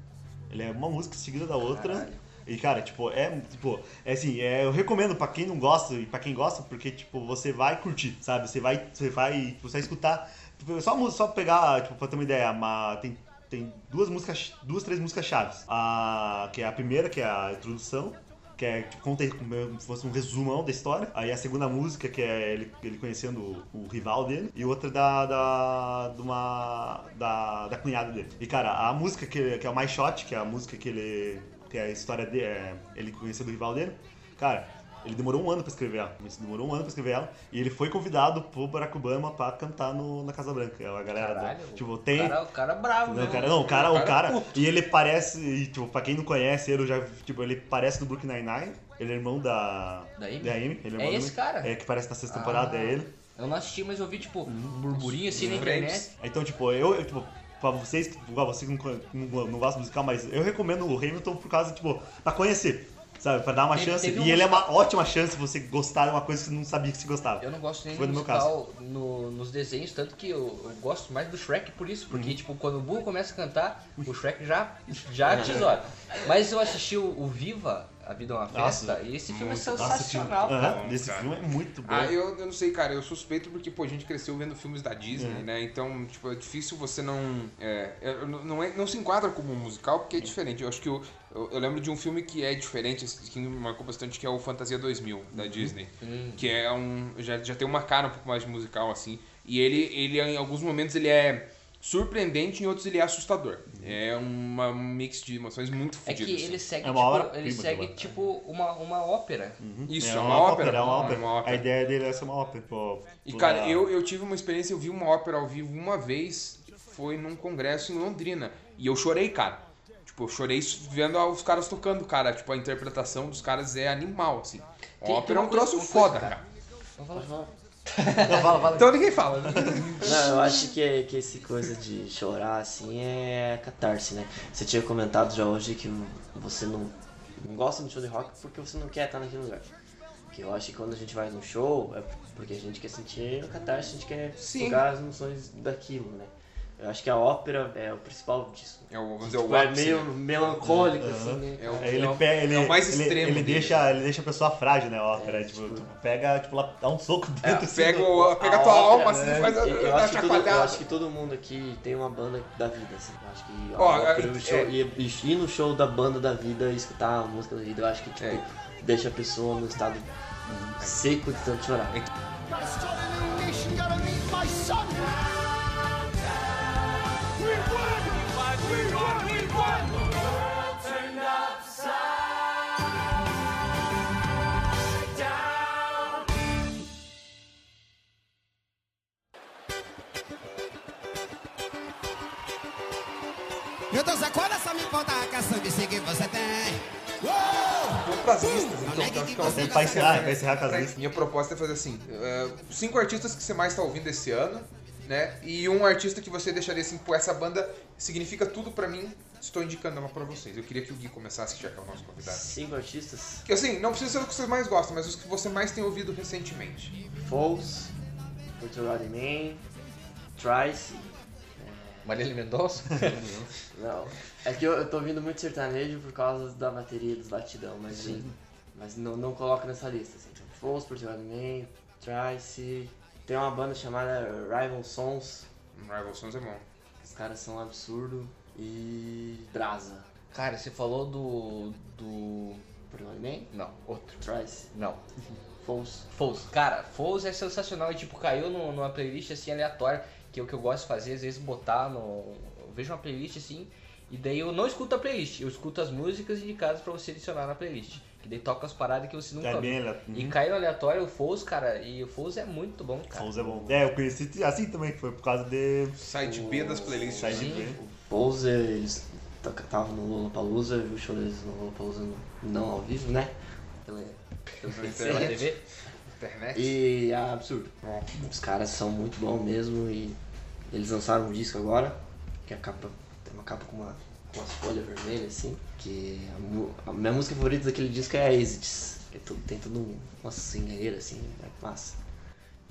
Ele é uma música seguida da outra. Caralho. E cara, tipo, é tipo, é assim, é, eu recomendo pra quem não gosta e pra quem gosta, porque tipo, você vai curtir, sabe? Você vai, você vai, tipo, você vai escutar, tipo, só só pegar, tipo, pra ter uma ideia, uma, tem tem duas músicas, duas, três músicas chaves. A que é a primeira, que é a introdução, que é tipo, conta como se fosse um resumão da história. Aí a segunda música, que é ele, ele conhecendo o, o rival dele. E outra da. da. uma. da, da cunhada dele. E cara, a música que, que é o mais shot, que é a música que ele. Que é a história dele. É, ele conhecendo o rival dele. Cara. Ele demorou um ano pra escrever ela. Ele demorou um ano pra escrever ela. E ele foi convidado pro Barack Obama pra cantar no, na Casa Branca. A galera. Caralho, tipo, o tem. cara, o cara é bravo, Não, né? o cara, não, o cara, o O cara é cara, e ele parece, e, tipo, pra quem não conhece, ele já, tipo, ele parece do Brooklyn Nine-Nine, ele é irmão da... Da Amy? Da Amy, ele É da esse cara? É, que parece na sexta temporada, Ah. é ele. Eu não assisti, mas eu vi, tipo, um burburinho assim na Uns internet. Então, tipo, eu, eu, tipo, pra vocês, igual vocês que não, não, não gostam de musical, mas eu recomendo o Hamilton por causa, tipo, pra conhecer, sabe, pra dar uma Teve- chance. teve um e ele é musical- uma ótima chance você gostar de uma coisa que você não sabia que você gostava. Eu não gosto nem Foi do no meu musical no- nos desenhos, tanto que eu, eu gosto mais do Shrek por isso, Uhum. porque tipo, quando o burro começa a cantar, o Shrek já, já tesoura. [LAUGHS] Mas eu assisti o, o Viva, A Vida é uma Nossa, Festa, e esse filme é Nossa, sensacional, Aham, cara. Esse cara. filme é muito bom. Ah, eu, eu não sei, cara, eu suspeito porque, pô, a gente cresceu vendo filmes da Disney, É. né? Então, tipo, é difícil você não. É, é, não, é, não se enquadra como um musical porque é diferente. Eu acho que eu, eu, eu lembro de um filme que é diferente, que me marcou bastante, que é o Fantasia 2000 da Disney. Que é um. Já, já tem uma cara um pouco mais de musical, assim. E ele, ele, em alguns momentos, ele é surpreendente, em outros ele é assustador. É uma, um mix de emoções muito É fodido. que assim. ele segue, É uma tipo, ele segue tipo uma, uma ópera. Isso, é, é uma, uma ópera. é uma é ópera. uma ópera. A ideia dele é ser uma ópera. Pô, E toda- cara, eu, eu tive uma experiência, eu vi uma ópera ao vivo uma vez, foi num congresso em Londrina. E eu chorei, cara. Tipo, eu chorei vendo os caras tocando, cara. Tipo, a interpretação dos caras é animal, assim. A Tem- ópera é um troço uma coisa, foda, cara. cara. Vamos falar. Não, fala, fala. Então ninguém fala, né? Não, eu acho que, que esse coisa de chorar assim é catarse, né? Você tinha comentado já hoje que você não, não gosta do show de rock porque você não quer estar naquele lugar. Que eu acho que quando a gente vai num show é porque a gente quer sentir a catarse, a gente quer Sim. as emoções daquilo, né? Eu acho que a ópera é o principal disso. É o, Tipo, o é meio né? melancólico, assim, né? É o- É, ele, é ele, é o mais ele- extremo Ele, dele. deixa, ele deixa a pessoa frágil, né, a ópera. É, tipo, tipo- tu pega, tipo, lá, dá um soco É, dentro assim, pega, pega a A tua ópera, alma assim, né? faz a, Eu, eu acho que todo, eu acho que todo mundo aqui tem uma banda da vida, assim. Eu acho que ópera, é- show, é- e, ir no show da banda da vida e escutar a música da vida, eu acho que tipo, É. deixa a pessoa no estado seco de tanto chorar. Starting a nation, gotta meet my son. Então sacode essa me conta a caçambice que você tem. Uou! Vamos pras listas, então. que eu acho que é uma- É pra encerrar, pra encerrar com as listas. Minha proposta é fazer assim: é, cinco artistas que você mais tá ouvindo esse ano, né? E um artista que você deixaria assim, pô, essa banda significa tudo pra mim, estou indicando ela pra vocês. Eu queria que o Gui começasse, já que é o nosso convidado. Cinco artistas: Que assim, não precisa ser os que vocês mais gostam, mas os que você mais tem ouvido recentemente. Foles, Portugal Man, Trice. Marília Mendonça? [LAUGHS] Não, é que eu, eu tô ouvindo muito sertanejo por causa da bateria dos batidão, mas, sim. mas não, não coloco nessa lista. Assim. Então, Foles, Portugal Man, Trice. Tem uma banda chamada Rival Sons. Rival Sons é bom. Os caras são absurdo. E. Brasa. Cara, você falou do. do. Portugal Man? Não, outro. Trice. Não. False. Foles. Cara, Foles é sensacional e tipo, caiu no- numa playlist assim aleatória, que é o que eu gosto de fazer, às vezes botar no. Eu vejo uma playlist assim, e daí eu não escuto a playlist, eu escuto as músicas indicadas pra você adicionar na playlist. Que daí toca as paradas que você nunca É bem viu. E uhum. caiu no aleatório o Foles, cara, e o Foles é muito bom, cara. Souls é bom. É, eu conheci assim também, foi por causa de. Side B das playlists. Side Sim. B. False, eles estavam no Lollapalooza, eu vi o show deles no Lollapalooza no- não ao vivo, né? Pela, pela. TV. Internet. E é absurdo. Os caras são muito bons mesmo e eles lançaram um disco agora, que a capa tem uma capa com uma com as folhas vermelhas assim, que a, a minha música favorita daquele disco é a Exits, que é tudo, tem tudo um, uma assim, é massa.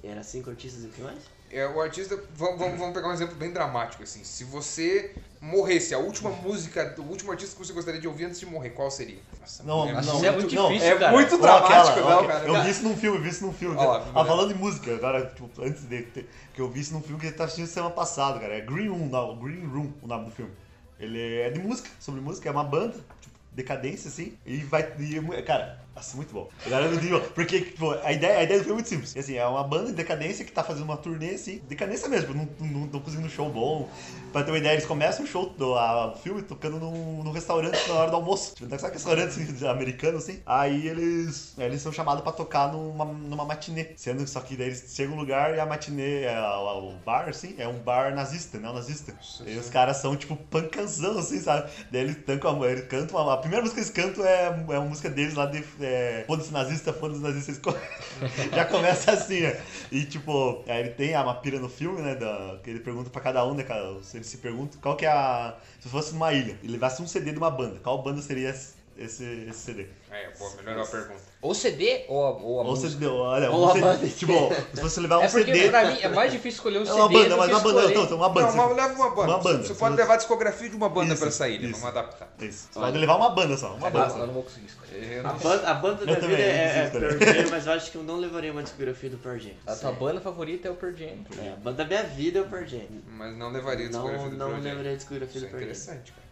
E era cinco artistas e o que mais? É, o artista, vamos, vamos, pegar um exemplo bem dramático, assim. Se você morresse, a última música, o último artista que você gostaria de ouvir antes de morrer, qual seria? Nossa, Não, é não, isso é muito não, difícil, é cara. muito dramático, aquela, não, cara. Eu vi isso num filme, eu vi isso num filme. Ó ah, falando em música, agora, tipo, antes de ter, que eu vi isso num filme que ele tá assistindo semana passada, cara. É Green Room, não, Green Room, o nome do filme. Ele é de música, sobre música, é uma banda, tipo, decadência, assim, e vai. E, cara, assim, muito bom. Agora eu digo, porque, tipo, a ideia, a ideia do filme é muito simples. Assim, é uma banda de decadência que tá fazendo uma turnê, assim, decadência mesmo, não, não, não conseguindo um show bom. Pra ter uma ideia, eles começam o show do a, o filme tocando num, num restaurante na hora do almoço. Tipo, sabe restaurante assim, americano, assim? Aí eles, eles são chamados pra tocar numa, numa matinê. Sendo que só que daí eles chegam no lugar e a matinê, é, o, o bar, assim, é um bar nazista, né? nazista. E os caras são, tipo, pancazão, assim, sabe? Daí eles, tancam, a- eles cantam, a, a primeira música que eles cantam é, é uma música deles lá de é, Foda-se nazista, foda-se nazista. [LAUGHS] Já começa assim, né? E, tipo, aí ele tem uma pira no filme, né? Da, que ele pergunta pra cada um, né? cara, Ele se pergunta qual que é a... Se fosse numa ilha e levasse um CD de uma banda, qual banda seria esse, esse CD? É, pô, melhorou a pergunta. Ou CD ou a, ou a Ou música. CD, olha, Ou a CD, banda. [LAUGHS] tipo, se você levar um É porque CD... pra mim é mais difícil escolher um É CD uma banda, mas uma banda, escolher- não, então uma banda. Não, leva uma banda. Uma banda. Você Se pode você- levar a discografia de uma banda Isso, pra sair, isso. vamos adaptar. Isso. Você pode levar uma banda só, uma Ah, banda não, eu só. não vou conseguir escolher. Eu A não- banda, a banda da vida é, é Pearl. Jam, mas eu acho que eu não levaria uma discografia do Pearl Jam. A tua banda favorita é o Pearl Jam. É, a banda da minha vida é o Pearl Jam. Mas não levaria a Não, discografia do não Pearl Jam. levaria a discografia do é Pearl Jam. interessante, cara.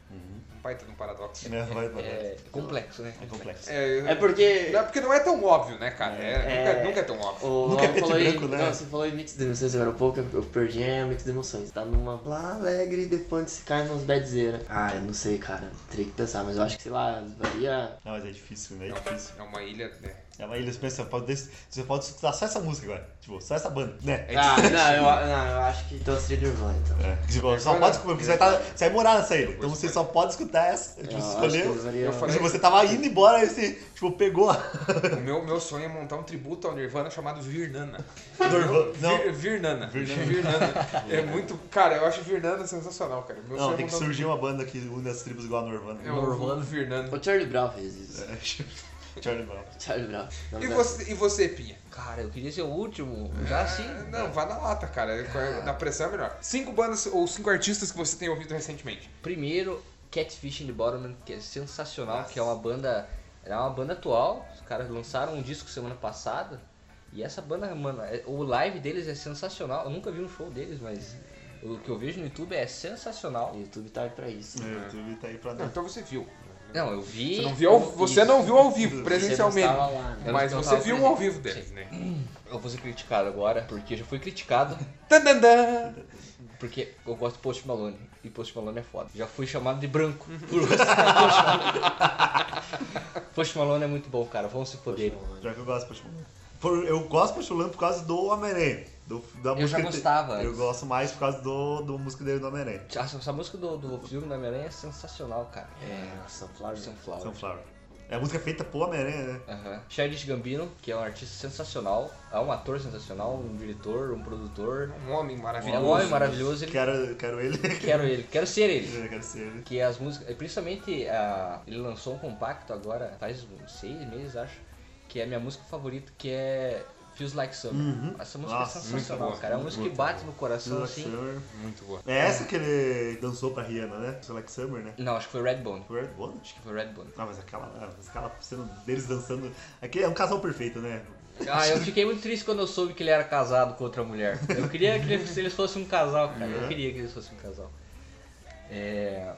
Um baita de um paradoxo. É, vai, vai. É complexo, né? É complexo. É, É porque Não, porque não é tão óbvio, né, cara? É, É. Nunca, nunca é tão óbvio. o Nunca é falou, branco, em, né? não, você falou em mix de emoções agora há pouco, Jam é um mix de emoções. Tá numa lá alegre e depois se cai nos badzeira. Ah, eu não sei, cara. Teria que pensar, mas eu acho que, sei lá, varia... Não, mas é difícil, né? É difícil. É uma ilha, né? É uma ilha, você pode, você pode escutar só essa música agora. Tipo, só essa banda, né? É Ah, difícil. não eu, não, eu acho que então seria Nirvana, então. É, tipo, só Nirvana- pode escutar, porque você vai, tá, você vai morar nessa ilha. Então você só pode escutar essa. Tipo, você escolheu. Eu falei- Se você tava indo embora, aí você, tipo, pegou a. O meu, meu sonho é montar um tributo ao Nirvana chamado Virnana. Nirvana- não. Vir, Virnana. Virnana. Virnana. [LAUGHS] É muito. Cara, eu acho Virnana sensacional, cara. Meu Não, tem é que montar um- surgir uma banda que une as tribos igual a Norvana. É o Virnana. O Charlie Brown fez isso. É, [LAUGHS] [LAUGHS] Charlie Brown. Charlie Brown. E você, e você, Pinha? Cara, eu queria ser o último. Já assim. Ah, Não, vá na lata, cara. Na pressão é melhor. Cinco bandas ou cinco artistas que você tem ouvido recentemente. Primeiro, Catfish in the Bottom, que é sensacional, que é uma banda. É uma banda atual. Os caras lançaram um disco semana passada. E essa banda, mano, é- o live deles é sensacional. Eu nunca vi um show deles, mas o que eu vejo no YouTube é sensacional. O YouTube tá aí pra isso. É, o YouTube tá aí pra nós. então você viu. Não, eu vi. Você não viu ao, você Isso. não viu ao vivo, Você presencialmente. estava lá, né? Mas você viu presente. ao vivo deles, né? [CLEARS THROAT] Eu vou ser criticado agora, porque eu já fui criticado. [LAUGHS] Porque eu gosto de Post Malone. E Post Malone é foda. Já fui chamado de branco [LAUGHS] por Post Malone. Post Malone é muito bom, cara. Vamos se foder. Já que eu gosto de Post Malone. Por- Eu gosto de Post Malone por causa do Homem-Aranha. Do, da Eu já música que- gostava Eu antes. gosto mais por causa do, do música dele do Homem-Aranha. Essa, essa música do, do filme da Homem-Aranha é sensacional, cara. É, Sunflower. Sunflower. Sunflower. É a música feita pro Homem-Aranha, né? Childish Gambino, que é um artista sensacional, é um ator sensacional, um diretor, um produtor. Um homem É maravilhoso. um homem maravilhoso, ele... Quero, quero ele. [LAUGHS] quero ele, quero ser ele. Eu quero ser ele. Que as músicas, principalmente ah, ele lançou um compacto agora, faz uns seis meses acho, que é a minha música favorita, que é Feels Like Summer. Uhum. Essa música Nossa, é sensacional, boa, cara. É uma música que boa. bate no coração Feel Like assim. Summer. Muito boa. É essa que ele dançou pra Rihanna, né? Feel Like Summer, né? Não, acho que foi Redbone. Foi Red Bone? Acho que foi Redbone. Ah, mas aquela, ah, mas aquela cena deles dançando. Aqui é um casal perfeito, né? Ah, eu fiquei muito triste quando eu soube que ele era casado com outra mulher. Eu queria que eles, eles fossem um casal, cara. Eu queria que eles fossem um casal. É...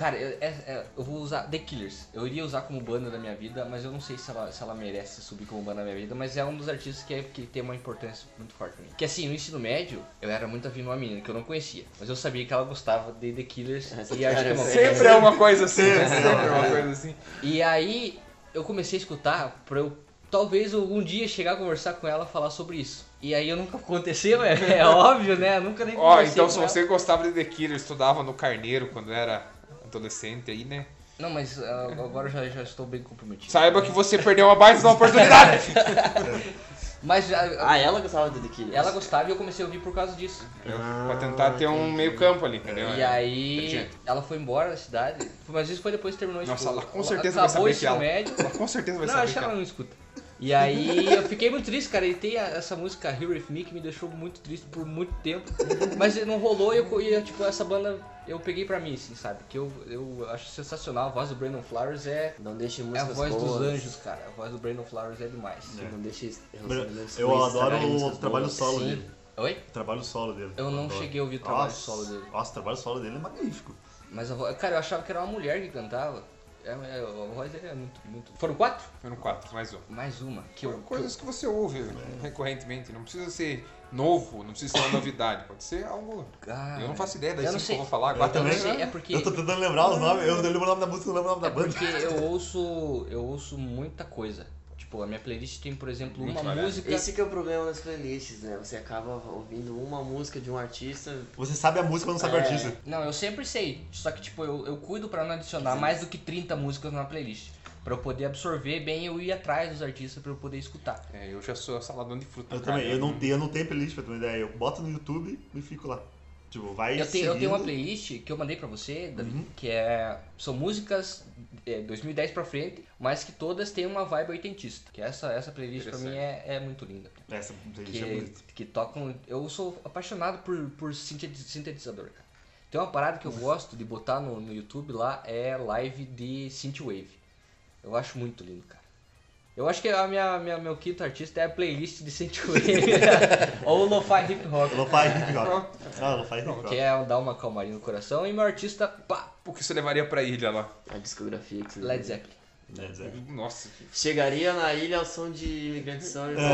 Cara, eu, é- é- eu vou usar The Killers. Eu iria usar como banda da minha vida, mas eu não sei se ela, se ela merece subir como banda da minha vida. Mas é um dos artistas que, é, que tem uma importância muito forte pra mim. Que assim, no ensino médio, eu era muito afim de uma menina que eu não conhecia. Mas eu sabia que ela gostava de The Killers. Essa [LAUGHS] e acho que é uma Sempre é uma coisa assim. Sempre, [LAUGHS] Sempre é uma coisa assim. E aí eu comecei a escutar pra eu talvez algum dia chegar a conversar com ela falar sobre isso. E aí eu nunca aconteceu, é, é óbvio, né? Eu nunca nem Ó, conversei então com se ela. você gostava de The Killer, estudava no Carneiro quando era adolescente aí, né? Não, mas ah, agora eu já, já estou bem comprometido. Saiba que você perdeu uma baita oportunidade. [LAUGHS] Mas já- Ah, ela gostava de The Killers? ela gostava e eu comecei a ouvir por causa disso. pra tentar ter um meio campo ali, entendeu? E É. aí ela foi embora da cidade, mas isso foi depois que terminou Nossa, ela com certeza vai acabou saber o que ensino ela... médio. Ela com certeza vai Não, saber acho que ela ela... não escuta. E aí eu fiquei muito triste, cara. E tem a- essa música Here With Me que me deixou muito triste por muito tempo. Mas não rolou e eu, e eu, tipo, essa banda eu peguei pra mim, assim, sabe? Que eu, eu acho sensacional. A voz do Brandon Flowers é, Não deixe é a voz boas. dos anjos, cara. A voz do Brandon Flowers é demais. Não deixe Eu ruins adoro o trabalho boas. solo Sim. dele. Oi? O trabalho solo dele. Eu não adoro. cheguei a ouvir o trabalho Nossa, solo dele. Nossa, o trabalho solo dele é magnífico. Mas a voz, cara, eu achava que era uma mulher que cantava. É, é, voz dele é muito, muito. Foram quatro? Foram quatro, mais um. Mais uma. Que eu, Coisas que você ouve recorrentemente. Não precisa ser novo, não precisa ser uma novidade. Pode ser algo... Ah, Eu não faço ideia das eu não cinco que eu vou falar. Eu Agora também. não sei, é porque- Eu tô tentando lembrar os nomes, eu lembro o nome da música, eu não lembro o nome da É banda. porque eu ouço. Eu ouço muita coisa. Tipo, a minha playlist tem, por exemplo, Muito uma música. Esse que é o problema das playlists, né? Você acaba ouvindo uma música de um artista. Você sabe a música, mas não sabe o É. artista. Não, eu sempre sei. Só que, tipo, eu, eu cuido pra não adicionar mais do que 30 músicas na playlist. Pra eu poder absorver bem eu ir atrás dos artistas pra eu poder escutar. É, eu já sou saladão de fruta. Eu também, eu não, tenho, eu não tenho playlist pra ter uma ideia. Eu boto no YouTube e fico lá. Tipo, vai Eu tenho, eu tenho uma playlist que eu mandei pra você, Davi, Uhum. que é. São músicas é, 2010 pra frente, mas que todas têm uma vibe oitentista. Que essa, essa playlist pra mim é, é muito linda. Essa playlist é que, bonita. que tocam. Eu sou apaixonado por, por sinteti- sintetizador, cara. Tem uma parada que eu gosto de botar no, no YouTube lá, é live de Synthwave. Eu acho muito lindo, cara. Eu acho que a minha, minha, meu quinto artista é a playlist de Synthwave. [LAUGHS] Ou Lo-Fi Hip Hop. Lo-Fi Hip Hop. Ah, Lo-Fi Hip Hop. Que é dar uma calmaria no coração. E meu artista, pá, O que você levaria pra ilha lá? A discografia que você Led Zeppelin. É, Zé. Nossa. Chegaria na ilha ao som de Imigrantes São e É, é,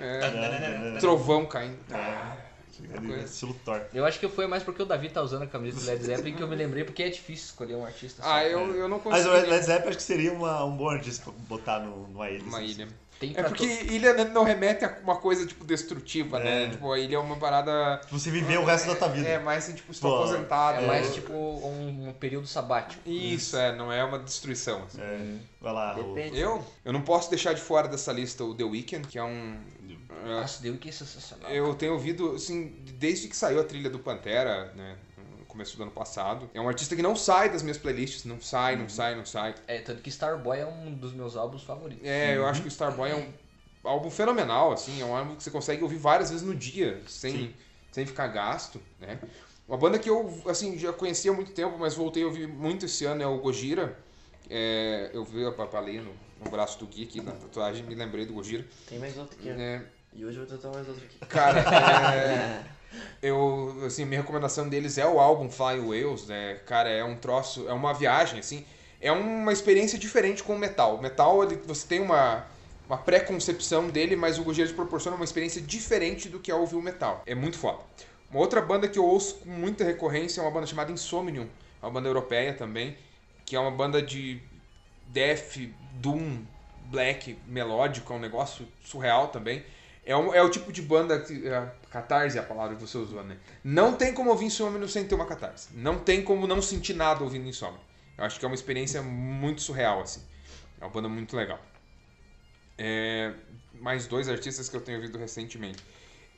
é, É, é, é. trovão caindo. Ele- Estilo Thor. Eu acho que foi mais porque o Davi tá usando a camisa do Led Zeppelin que eu me lembrei, porque é difícil escolher um artista só. Ah, eu, eu não Mas consigo. o Led Zeppelin acho que seria uma, um bom artista pra botar no, numa ilha. Uma assim. ilha. Tem É porque ilha não remete a uma coisa, tipo, destrutiva, né? É. Tipo, a ilha é uma parada... Tipo, você viver o resto da tua vida. É, mais assim, tipo, estou Pô, aposentado. É mais tipo um, um período sabático. Isso, é, não é uma destruição. assim. É, vai lá. Depende. Eu? Eu não posso deixar de fora dessa lista o The Weeknd, que é um... Nossa, deu que é sensacional. Eu tenho ouvido, assim, desde que saiu a trilha do Pantera, né? No começo do ano passado. É um artista que não sai das minhas playlists, não sai, não sai, não sai. É, tanto que Starboy é um dos meus álbuns favoritos. É, eu acho que o Starboy é um álbum fenomenal, assim, é um álbum que você consegue ouvir várias vezes no dia, sem, sem ficar gasto, né? Uma banda que eu, assim, já conhecia há muito tempo, mas voltei a ouvir muito esse ano é o Gojira. É, eu vi a papalê no, no braço do Gui aqui na tatuagem, me lembrei do Gojira. Tem mais outro aqui. ó. É, E hoje eu vou tentar mais outro aqui. Cara, [LAUGHS] é, eu, assim, minha recomendação deles é o álbum Fly Whales, né? Cara, é um troço, é uma viagem, assim. É uma experiência diferente com o metal. O metal, ele, você tem uma, uma pré-concepção dele, mas o Gojira te proporciona uma experiência diferente do que é ouvir o metal. É muito foda. Uma outra banda que eu ouço com muita recorrência é uma banda chamada Insomnium, uma banda europeia também, que é uma banda de death, doom, black, melódico, é um negócio surreal também. É, um- é o tipo de banda que. É, catarse é a palavra que você usou, né? Não tem como ouvir Insomnio sem ter uma catarse. Não tem como não sentir nada ouvindo Insomnio. Eu acho que é uma experiência muito surreal, assim. É uma banda muito legal. É, mais dois artistas que eu tenho ouvido recentemente.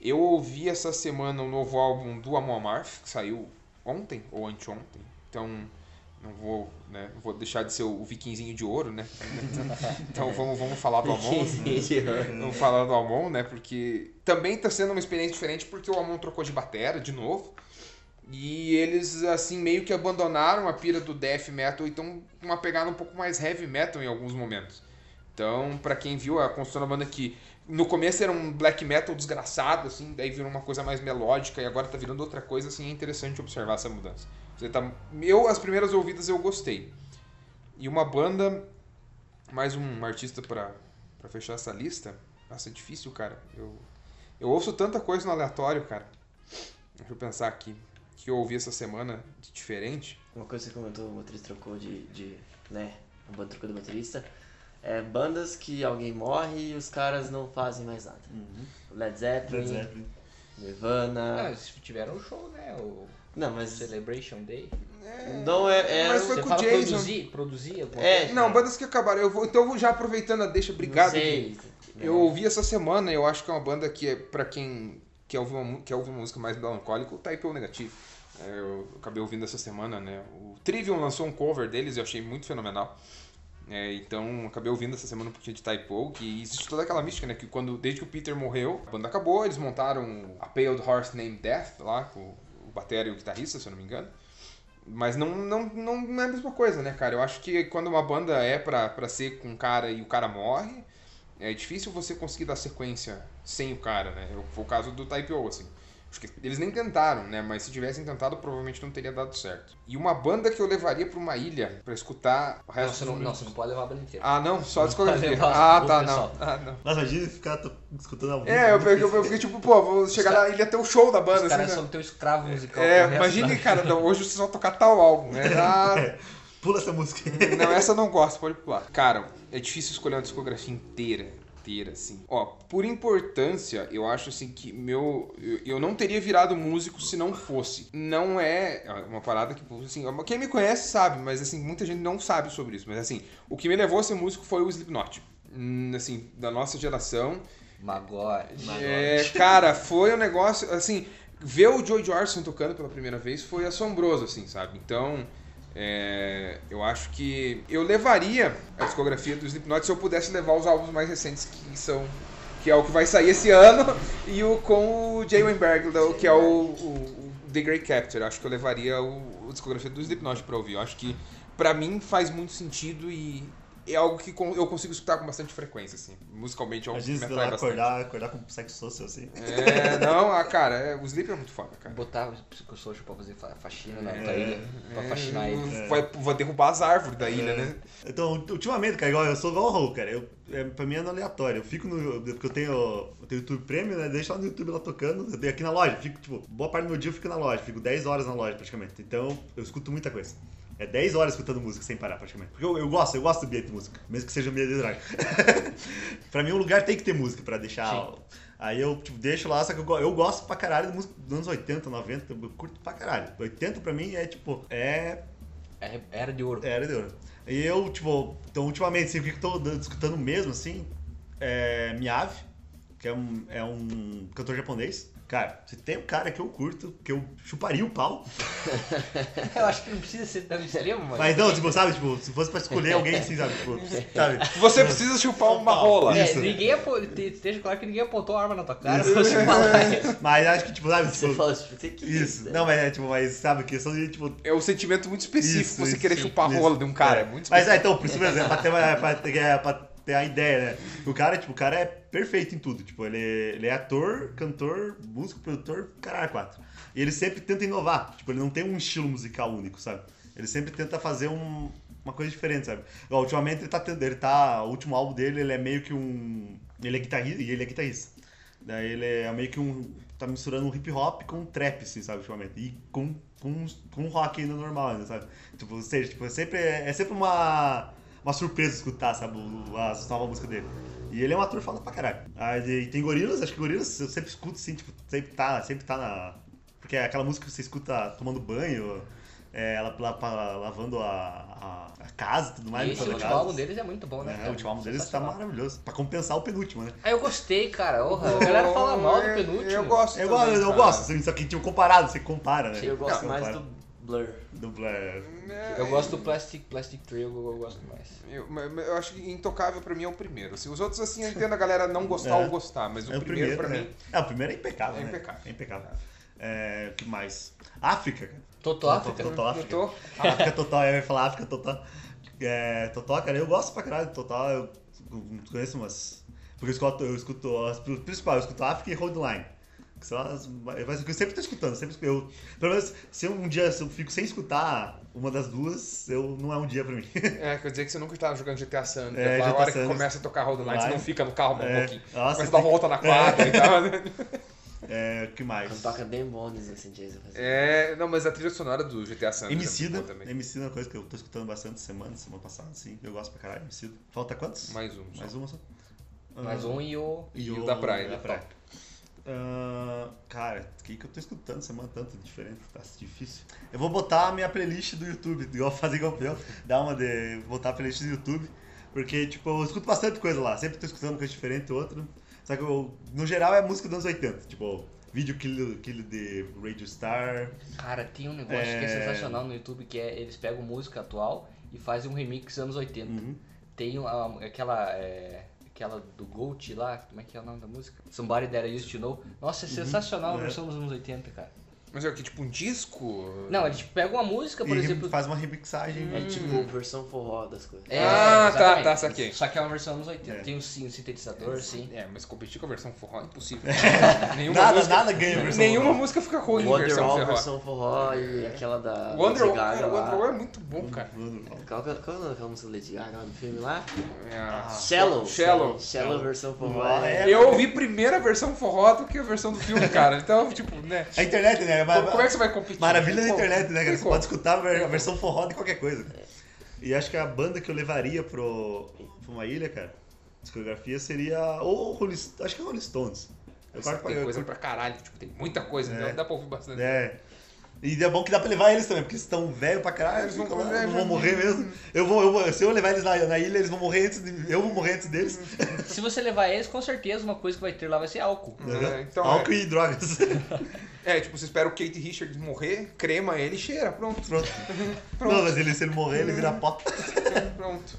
Eu ouvi essa semana o novo álbum do Amon Amarth, que saiu ontem ou anteontem. Então, não vou, né, vou deixar de ser o vikinzinho de ouro, né? [LAUGHS] Então vamos, vamos falar do Amon. [LAUGHS] Vamos falar do Amon, né? Porque também tá sendo uma experiência diferente porque o Amon trocou de batera de novo. E eles, assim, meio que abandonaram a pira do death metal e estão uma pegada um pouco mais heavy metal em alguns momentos. Então, pra quem viu a construção da banda que no começo era um black metal desgraçado, assim, daí virou uma coisa mais melódica e agora tá virando outra coisa, assim, é interessante observar essa mudança. Você tá, eu, as primeiras ouvidas eu gostei. E uma banda, mais um artista pra fechar essa lista, nossa, é difícil, cara. Eu, eu ouço tanta coisa no aleatório, cara. Deixa eu pensar aqui. Que eu ouvi essa semana de diferente. Uma coisa que você comentou, o motorista trocou de, de né, a banda trocou de baterista. É bandas que alguém morre e os caras não fazem mais nada. Led Zeppelin, Led Zeppelin. Nirvana. Ah, eles tiveram um show, né? O Não, mas Celebration Day. não é, é Mas foi Você com o Jason. produzir, produzir alguma É, coisa? Não, bandas que acabaram. Eu vou, então eu vou já aproveitando a deixa, obrigado. Não sei. Eu ouvi essa semana, eu acho que é uma banda que é pra quem quer ouvir uma, quer ouvir uma música mais melancólica, o Type O Negativo. É, eu acabei ouvindo essa semana, né? O Trivium lançou um cover deles e eu achei muito fenomenal. É, então acabei ouvindo essa semana um pouquinho de Type O, que existe toda aquela mística, né? Que quando, desde que o Peter morreu, a banda acabou, eles montaram a Paled Horse Named Death lá, com o batera e o guitarrista, se eu não me engano. Mas não, não, não é a mesma coisa, né, cara? Eu acho que quando uma banda é pra, pra ser com um cara e o cara morre, é difícil você conseguir dar sequência sem o cara, né? Foi o caso do Type O, assim. Acho que eles nem tentaram, né? Mas se tivessem tentado, provavelmente não teria dado certo. E uma banda que eu levaria pra uma ilha pra escutar o resto Nossa, não, não, você não pode levar a banda inteira. Ah, não? Só a discografia. Ah, tá, não. Ah, não. Nossa, imagina ficar escutando ao vivo. É, eu peguei, eu fiquei tipo, pô, vou chegar na ilha ter o show da banda, Os caras assim, são né? teu escravo musical. É, imagine, da- cara, não, hoje vocês vão tocar tal álbum, né? [LAUGHS] Ah, Pula essa música. Não, essa eu não gosto, pode pular. Cara, é difícil escolher uma discografia inteira. Inteira, assim. Ó, por importância, eu acho assim que meu. Eu, eu não teria virado músico se não fosse. Não é é uma parada que, assim, quem me conhece sabe, mas assim, muita gente não sabe sobre isso. Mas assim, o que me levou a ser músico foi o Slipknot. Hum, Assim, da nossa geração. Magore. É, [LAUGHS] cara, foi um negócio, assim, ver o Joey Jordison tocando pela primeira vez foi assombroso, assim, sabe? Então, é, eu acho que eu levaria a discografia do Slipknot se eu pudesse levar os álbuns mais recentes que são que é o que vai sair esse [LAUGHS] ano e o com o Jay Weinberg, que é o, o, o The Great Capture. Acho que eu levaria o, a discografia do Slipknot pra ouvir. Eu acho que pra mim faz muito sentido e é algo que eu consigo escutar com bastante frequência, assim. Musicalmente é algo que me atrai bastante. acordar, acordar com sexo social assim. É, não, ah, cara, é, o Sleep é muito foda, cara. Botar o psicossocial pra fazer fa- faxina na É, ilha. Pra faxinar ele. Vai, vai derrubar as árvores da ilha, né? Então, ultimamente, cara, igual, eu sou igual o Raul, cara. Eu, é, pra mim é aleatório. Eu fico no. Porque eu tenho. Eu tenho YouTube Premium, né? Deixo lá no YouTube lá tocando. Eu tenho aqui na loja. Fico, tipo, boa parte do meu dia eu fico na loja. Fico 10 horas na loja praticamente. Então, eu escuto muita coisa. É 10 horas escutando música sem parar, praticamente. Porque eu, eu gosto, eu gosto do ambiente de música. Mesmo que seja um ambiente de drag. [LAUGHS] pra mim, um lugar tem que ter música pra deixar. Aí eu, tipo, deixo lá, só que eu, eu gosto pra caralho de música dos anos 80, 90. Eu curto pra caralho. 80 pra mim é, tipo, é É- Era de ouro. era de ouro. E eu, tipo, então ultimamente, assim, o que eu tô escutando mesmo, assim, é Miave, que é um, é um cantor japonês. Cara, se tem um cara que eu curto, que eu chuparia o pau. [LAUGHS] Eu acho que não precisa ser tão extremo, mas. Mas não, tipo, sabe, tipo, se fosse pra escolher alguém assim, sabe, tipo, [LAUGHS] sabe? Você precisa chupar uma rola. É, Isso. ninguém claro que ninguém apontou a arma na tua cara pra você falar isso. [LAUGHS] Mas acho que, tipo, sabe, Você tipo, fala isso porque quis. isso. né? Não, mas é, tipo, mas sabe, questão de, tipo, É um sentimento muito específico Isso, você isso, querer sim, chupar a isso. rola de um cara. É, muito Mas específico. é, então, por isso mesmo, é pra ter, uma, é pra ter, é pra ter a ideia, né? O cara, tipo, o cara é perfeito em tudo. Tipo, ele, ele é ator, cantor, músico, produtor, caralho, quatro. E ele sempre tenta inovar. Tipo, ele não tem um estilo musical único, sabe? Ele sempre tenta fazer um- uma coisa diferente, sabe? Igual, ultimamente ele tá tendo, ele tá, o último álbum dele, ele é meio que um, ele é guitarrista, e ele é guitarrista. Daí ele é meio que um, tá misturando um hip hop com um trap, assim, sabe, ultimamente. E com, com, com rock ainda normal, ainda, sabe? Tipo, ou seja, tipo, é sempre, é sempre uma, uma surpresa escutar, sabe, as novas músicas dele. E ele é um ator foda pra caralho. Ah, e tem Gorilas, acho que Gorilas eu sempre escuto, assim, tipo, sempre tá, sempre tá na... Porque é aquela música que você escuta tomando banho, é, ela, la- pa- lavando a, a, a casa e tudo mais. Esse limpando a último casa. álbum deles é muito bom, né? É, o último álbum deles tá maravilhoso. Pra compensar o penúltimo, né? Ah, eu gostei, cara. Orra, a galera fala mal do Eu- penúltimo. Eu gosto. Eu, gosto, também, eu cara. gosto, assim, só que tipo, comparado, você compara, né? Eu gosto Não, mais compara. do Blur. do Blur. Eu gosto do Plastic, Plastic Tree, eu, gosto mais. Eu, eu acho que Intocável pra mim é o primeiro. Assim, os outros, assim, eu entendo a galera não gostar [LAUGHS] É. ou gostar, mas o, É primeiro, pra né? mim. É, o primeiro é impecável, É né? impecável. É impecável. É, o que mais? África, cara. Totó África. Total África. Tô- África total, eu ia falar África total. É, total, cara, eu gosto pra caralho do total. Eu conheço umas. Porque eu escuto, eu escuto as principais, eu escuto África e Roadline. Que são as, mas eu sempre tô escutando, sempre eu, pelo menos se um dia se eu fico sem escutar uma das duas, eu, não é um dia pra mim. É, quer dizer que você nunca estava jogando GTA San Andreas. É, a hora que começa a tocar Road Line, você não fica no carro um É. pouquinho. Nossa, começa a dar tem- volta na quadra e tal. né? É, que mais? Quando toca Bones assim, Jason. É, não, mas a trilha sonora do GTA San Andreas é Emicida, boa também. Emicida é uma coisa que eu tô escutando bastante semana, semana passada, sim. Eu gosto pra caralho, Emicida. Falta quantos? Mais um. só. Mais uma só? Mais um e o. E o da praia, Da né? praia. Ah, cara, o que, que eu tô escutando semana tanto diferente? Tá difícil. Eu vou botar a minha playlist do YouTube, igual fazer igual eu, dar uma de. botar a playlist do YouTube. Porque, tipo, eu escuto bastante coisa lá, sempre tô escutando coisa diferente outra. Só que eu, no geral é música dos anos 80, tipo, vídeo kill, kill de Radio Star. Cara, tem um negócio que é É. sensacional no YouTube que é eles pegam música atual e fazem um remix anos 80. Uhum. Tem a- aquela. é, aquela do Gold lá, como é que é o nome da música? Somebody That I Used to Know. Nossa, é sensacional a É. versão dos anos 80, cara. Mas é o que, tipo um disco? Não, eles pegam uma música, por e exemplo. faz uma remixagem. É tipo versão forró das coisas. É, Ah, tá, exatamente. tá, saquei. Só que é uma versão anos 80. É. Tem um, sim, um sintetizador, sim. É, mas competir com a versão forró é impossível. [LAUGHS] nenhuma Nada, música, nada ganha versão Nenhuma forró. música fica ruim em versão forró. versão forró e aquela da Wonderwall, Lady Gaga cara, lá. Wonderwall é muito bom, cara. Qual, é- qual é daquela música da Lady Gaga lá do filme lá? É a- Shallow. Shallow. Shallow versão forró. Ah, é. é. Eu ouvi primeiro a versão forró do que a versão do filme, cara. Então, tipo, né? A internet, né? Como, como é que você vai competir? Maravilha da internet, né, cara? Você pode escutar a ver- a versão forró de qualquer coisa. E acho que a banda que eu levaria pro, pra uma ilha, cara, discografia seria. Ou Rolling, acho que é Rolling Stones. Eu tem eu coisa curto- pra caralho, tipo, tem muita coisa, É. então dá pra ouvir bastante. É. E é bom que dá pra levar eles também, porque eles estão velhos pra caralho, Eles vão- lá, é, não vão morrer mesmo. Eu vou, eu vou- se eu levar eles na, na ilha, eles vão morrer antes de. Eu vou morrer antes deles. Se você levar eles, com certeza uma coisa que vai ter lá vai ser álcool. É, então, Álcool é. e drogas. [LAUGHS] É, tipo, você espera o Kate Richards morrer, crema ele e cheira, pronto. Pronto. Pronto. [LAUGHS] Não, mas ele, se ele morrer, ele vira pó. [LAUGHS] Pronto.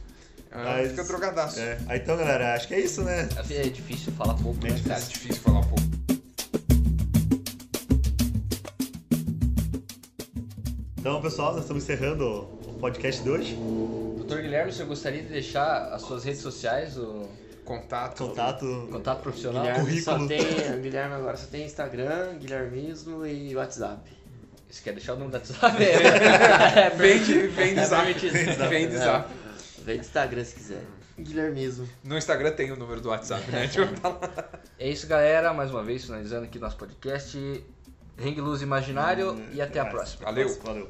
Ah, Mas- Fica drogadaço. É. Aí, então, galera, acho que é isso, né? É difícil falar pouco, né, É difícil falar pouco. Então, pessoal, nós estamos encerrando o podcast de hoje. Doutor Guilherme, você gostaria de deixar as suas redes sociais, o Contato. Contato. contato profissional? Guilherme só Currículo. tem. Guilherme agora só tem Instagram, Guilhermismo e WhatsApp. Você quer deixar o nome da WhatsApp? é, [LAUGHS] Vem de, vem de É zap. Vem de zap. Vem do Instagram se quiser. Guilhermismo. No Instagram tem o número do WhatsApp, né? É isso, galera. Mais uma vez, finalizando aqui nosso podcast. Ring Luz Imaginário hum, e até a próxima. Valeu. Valeu.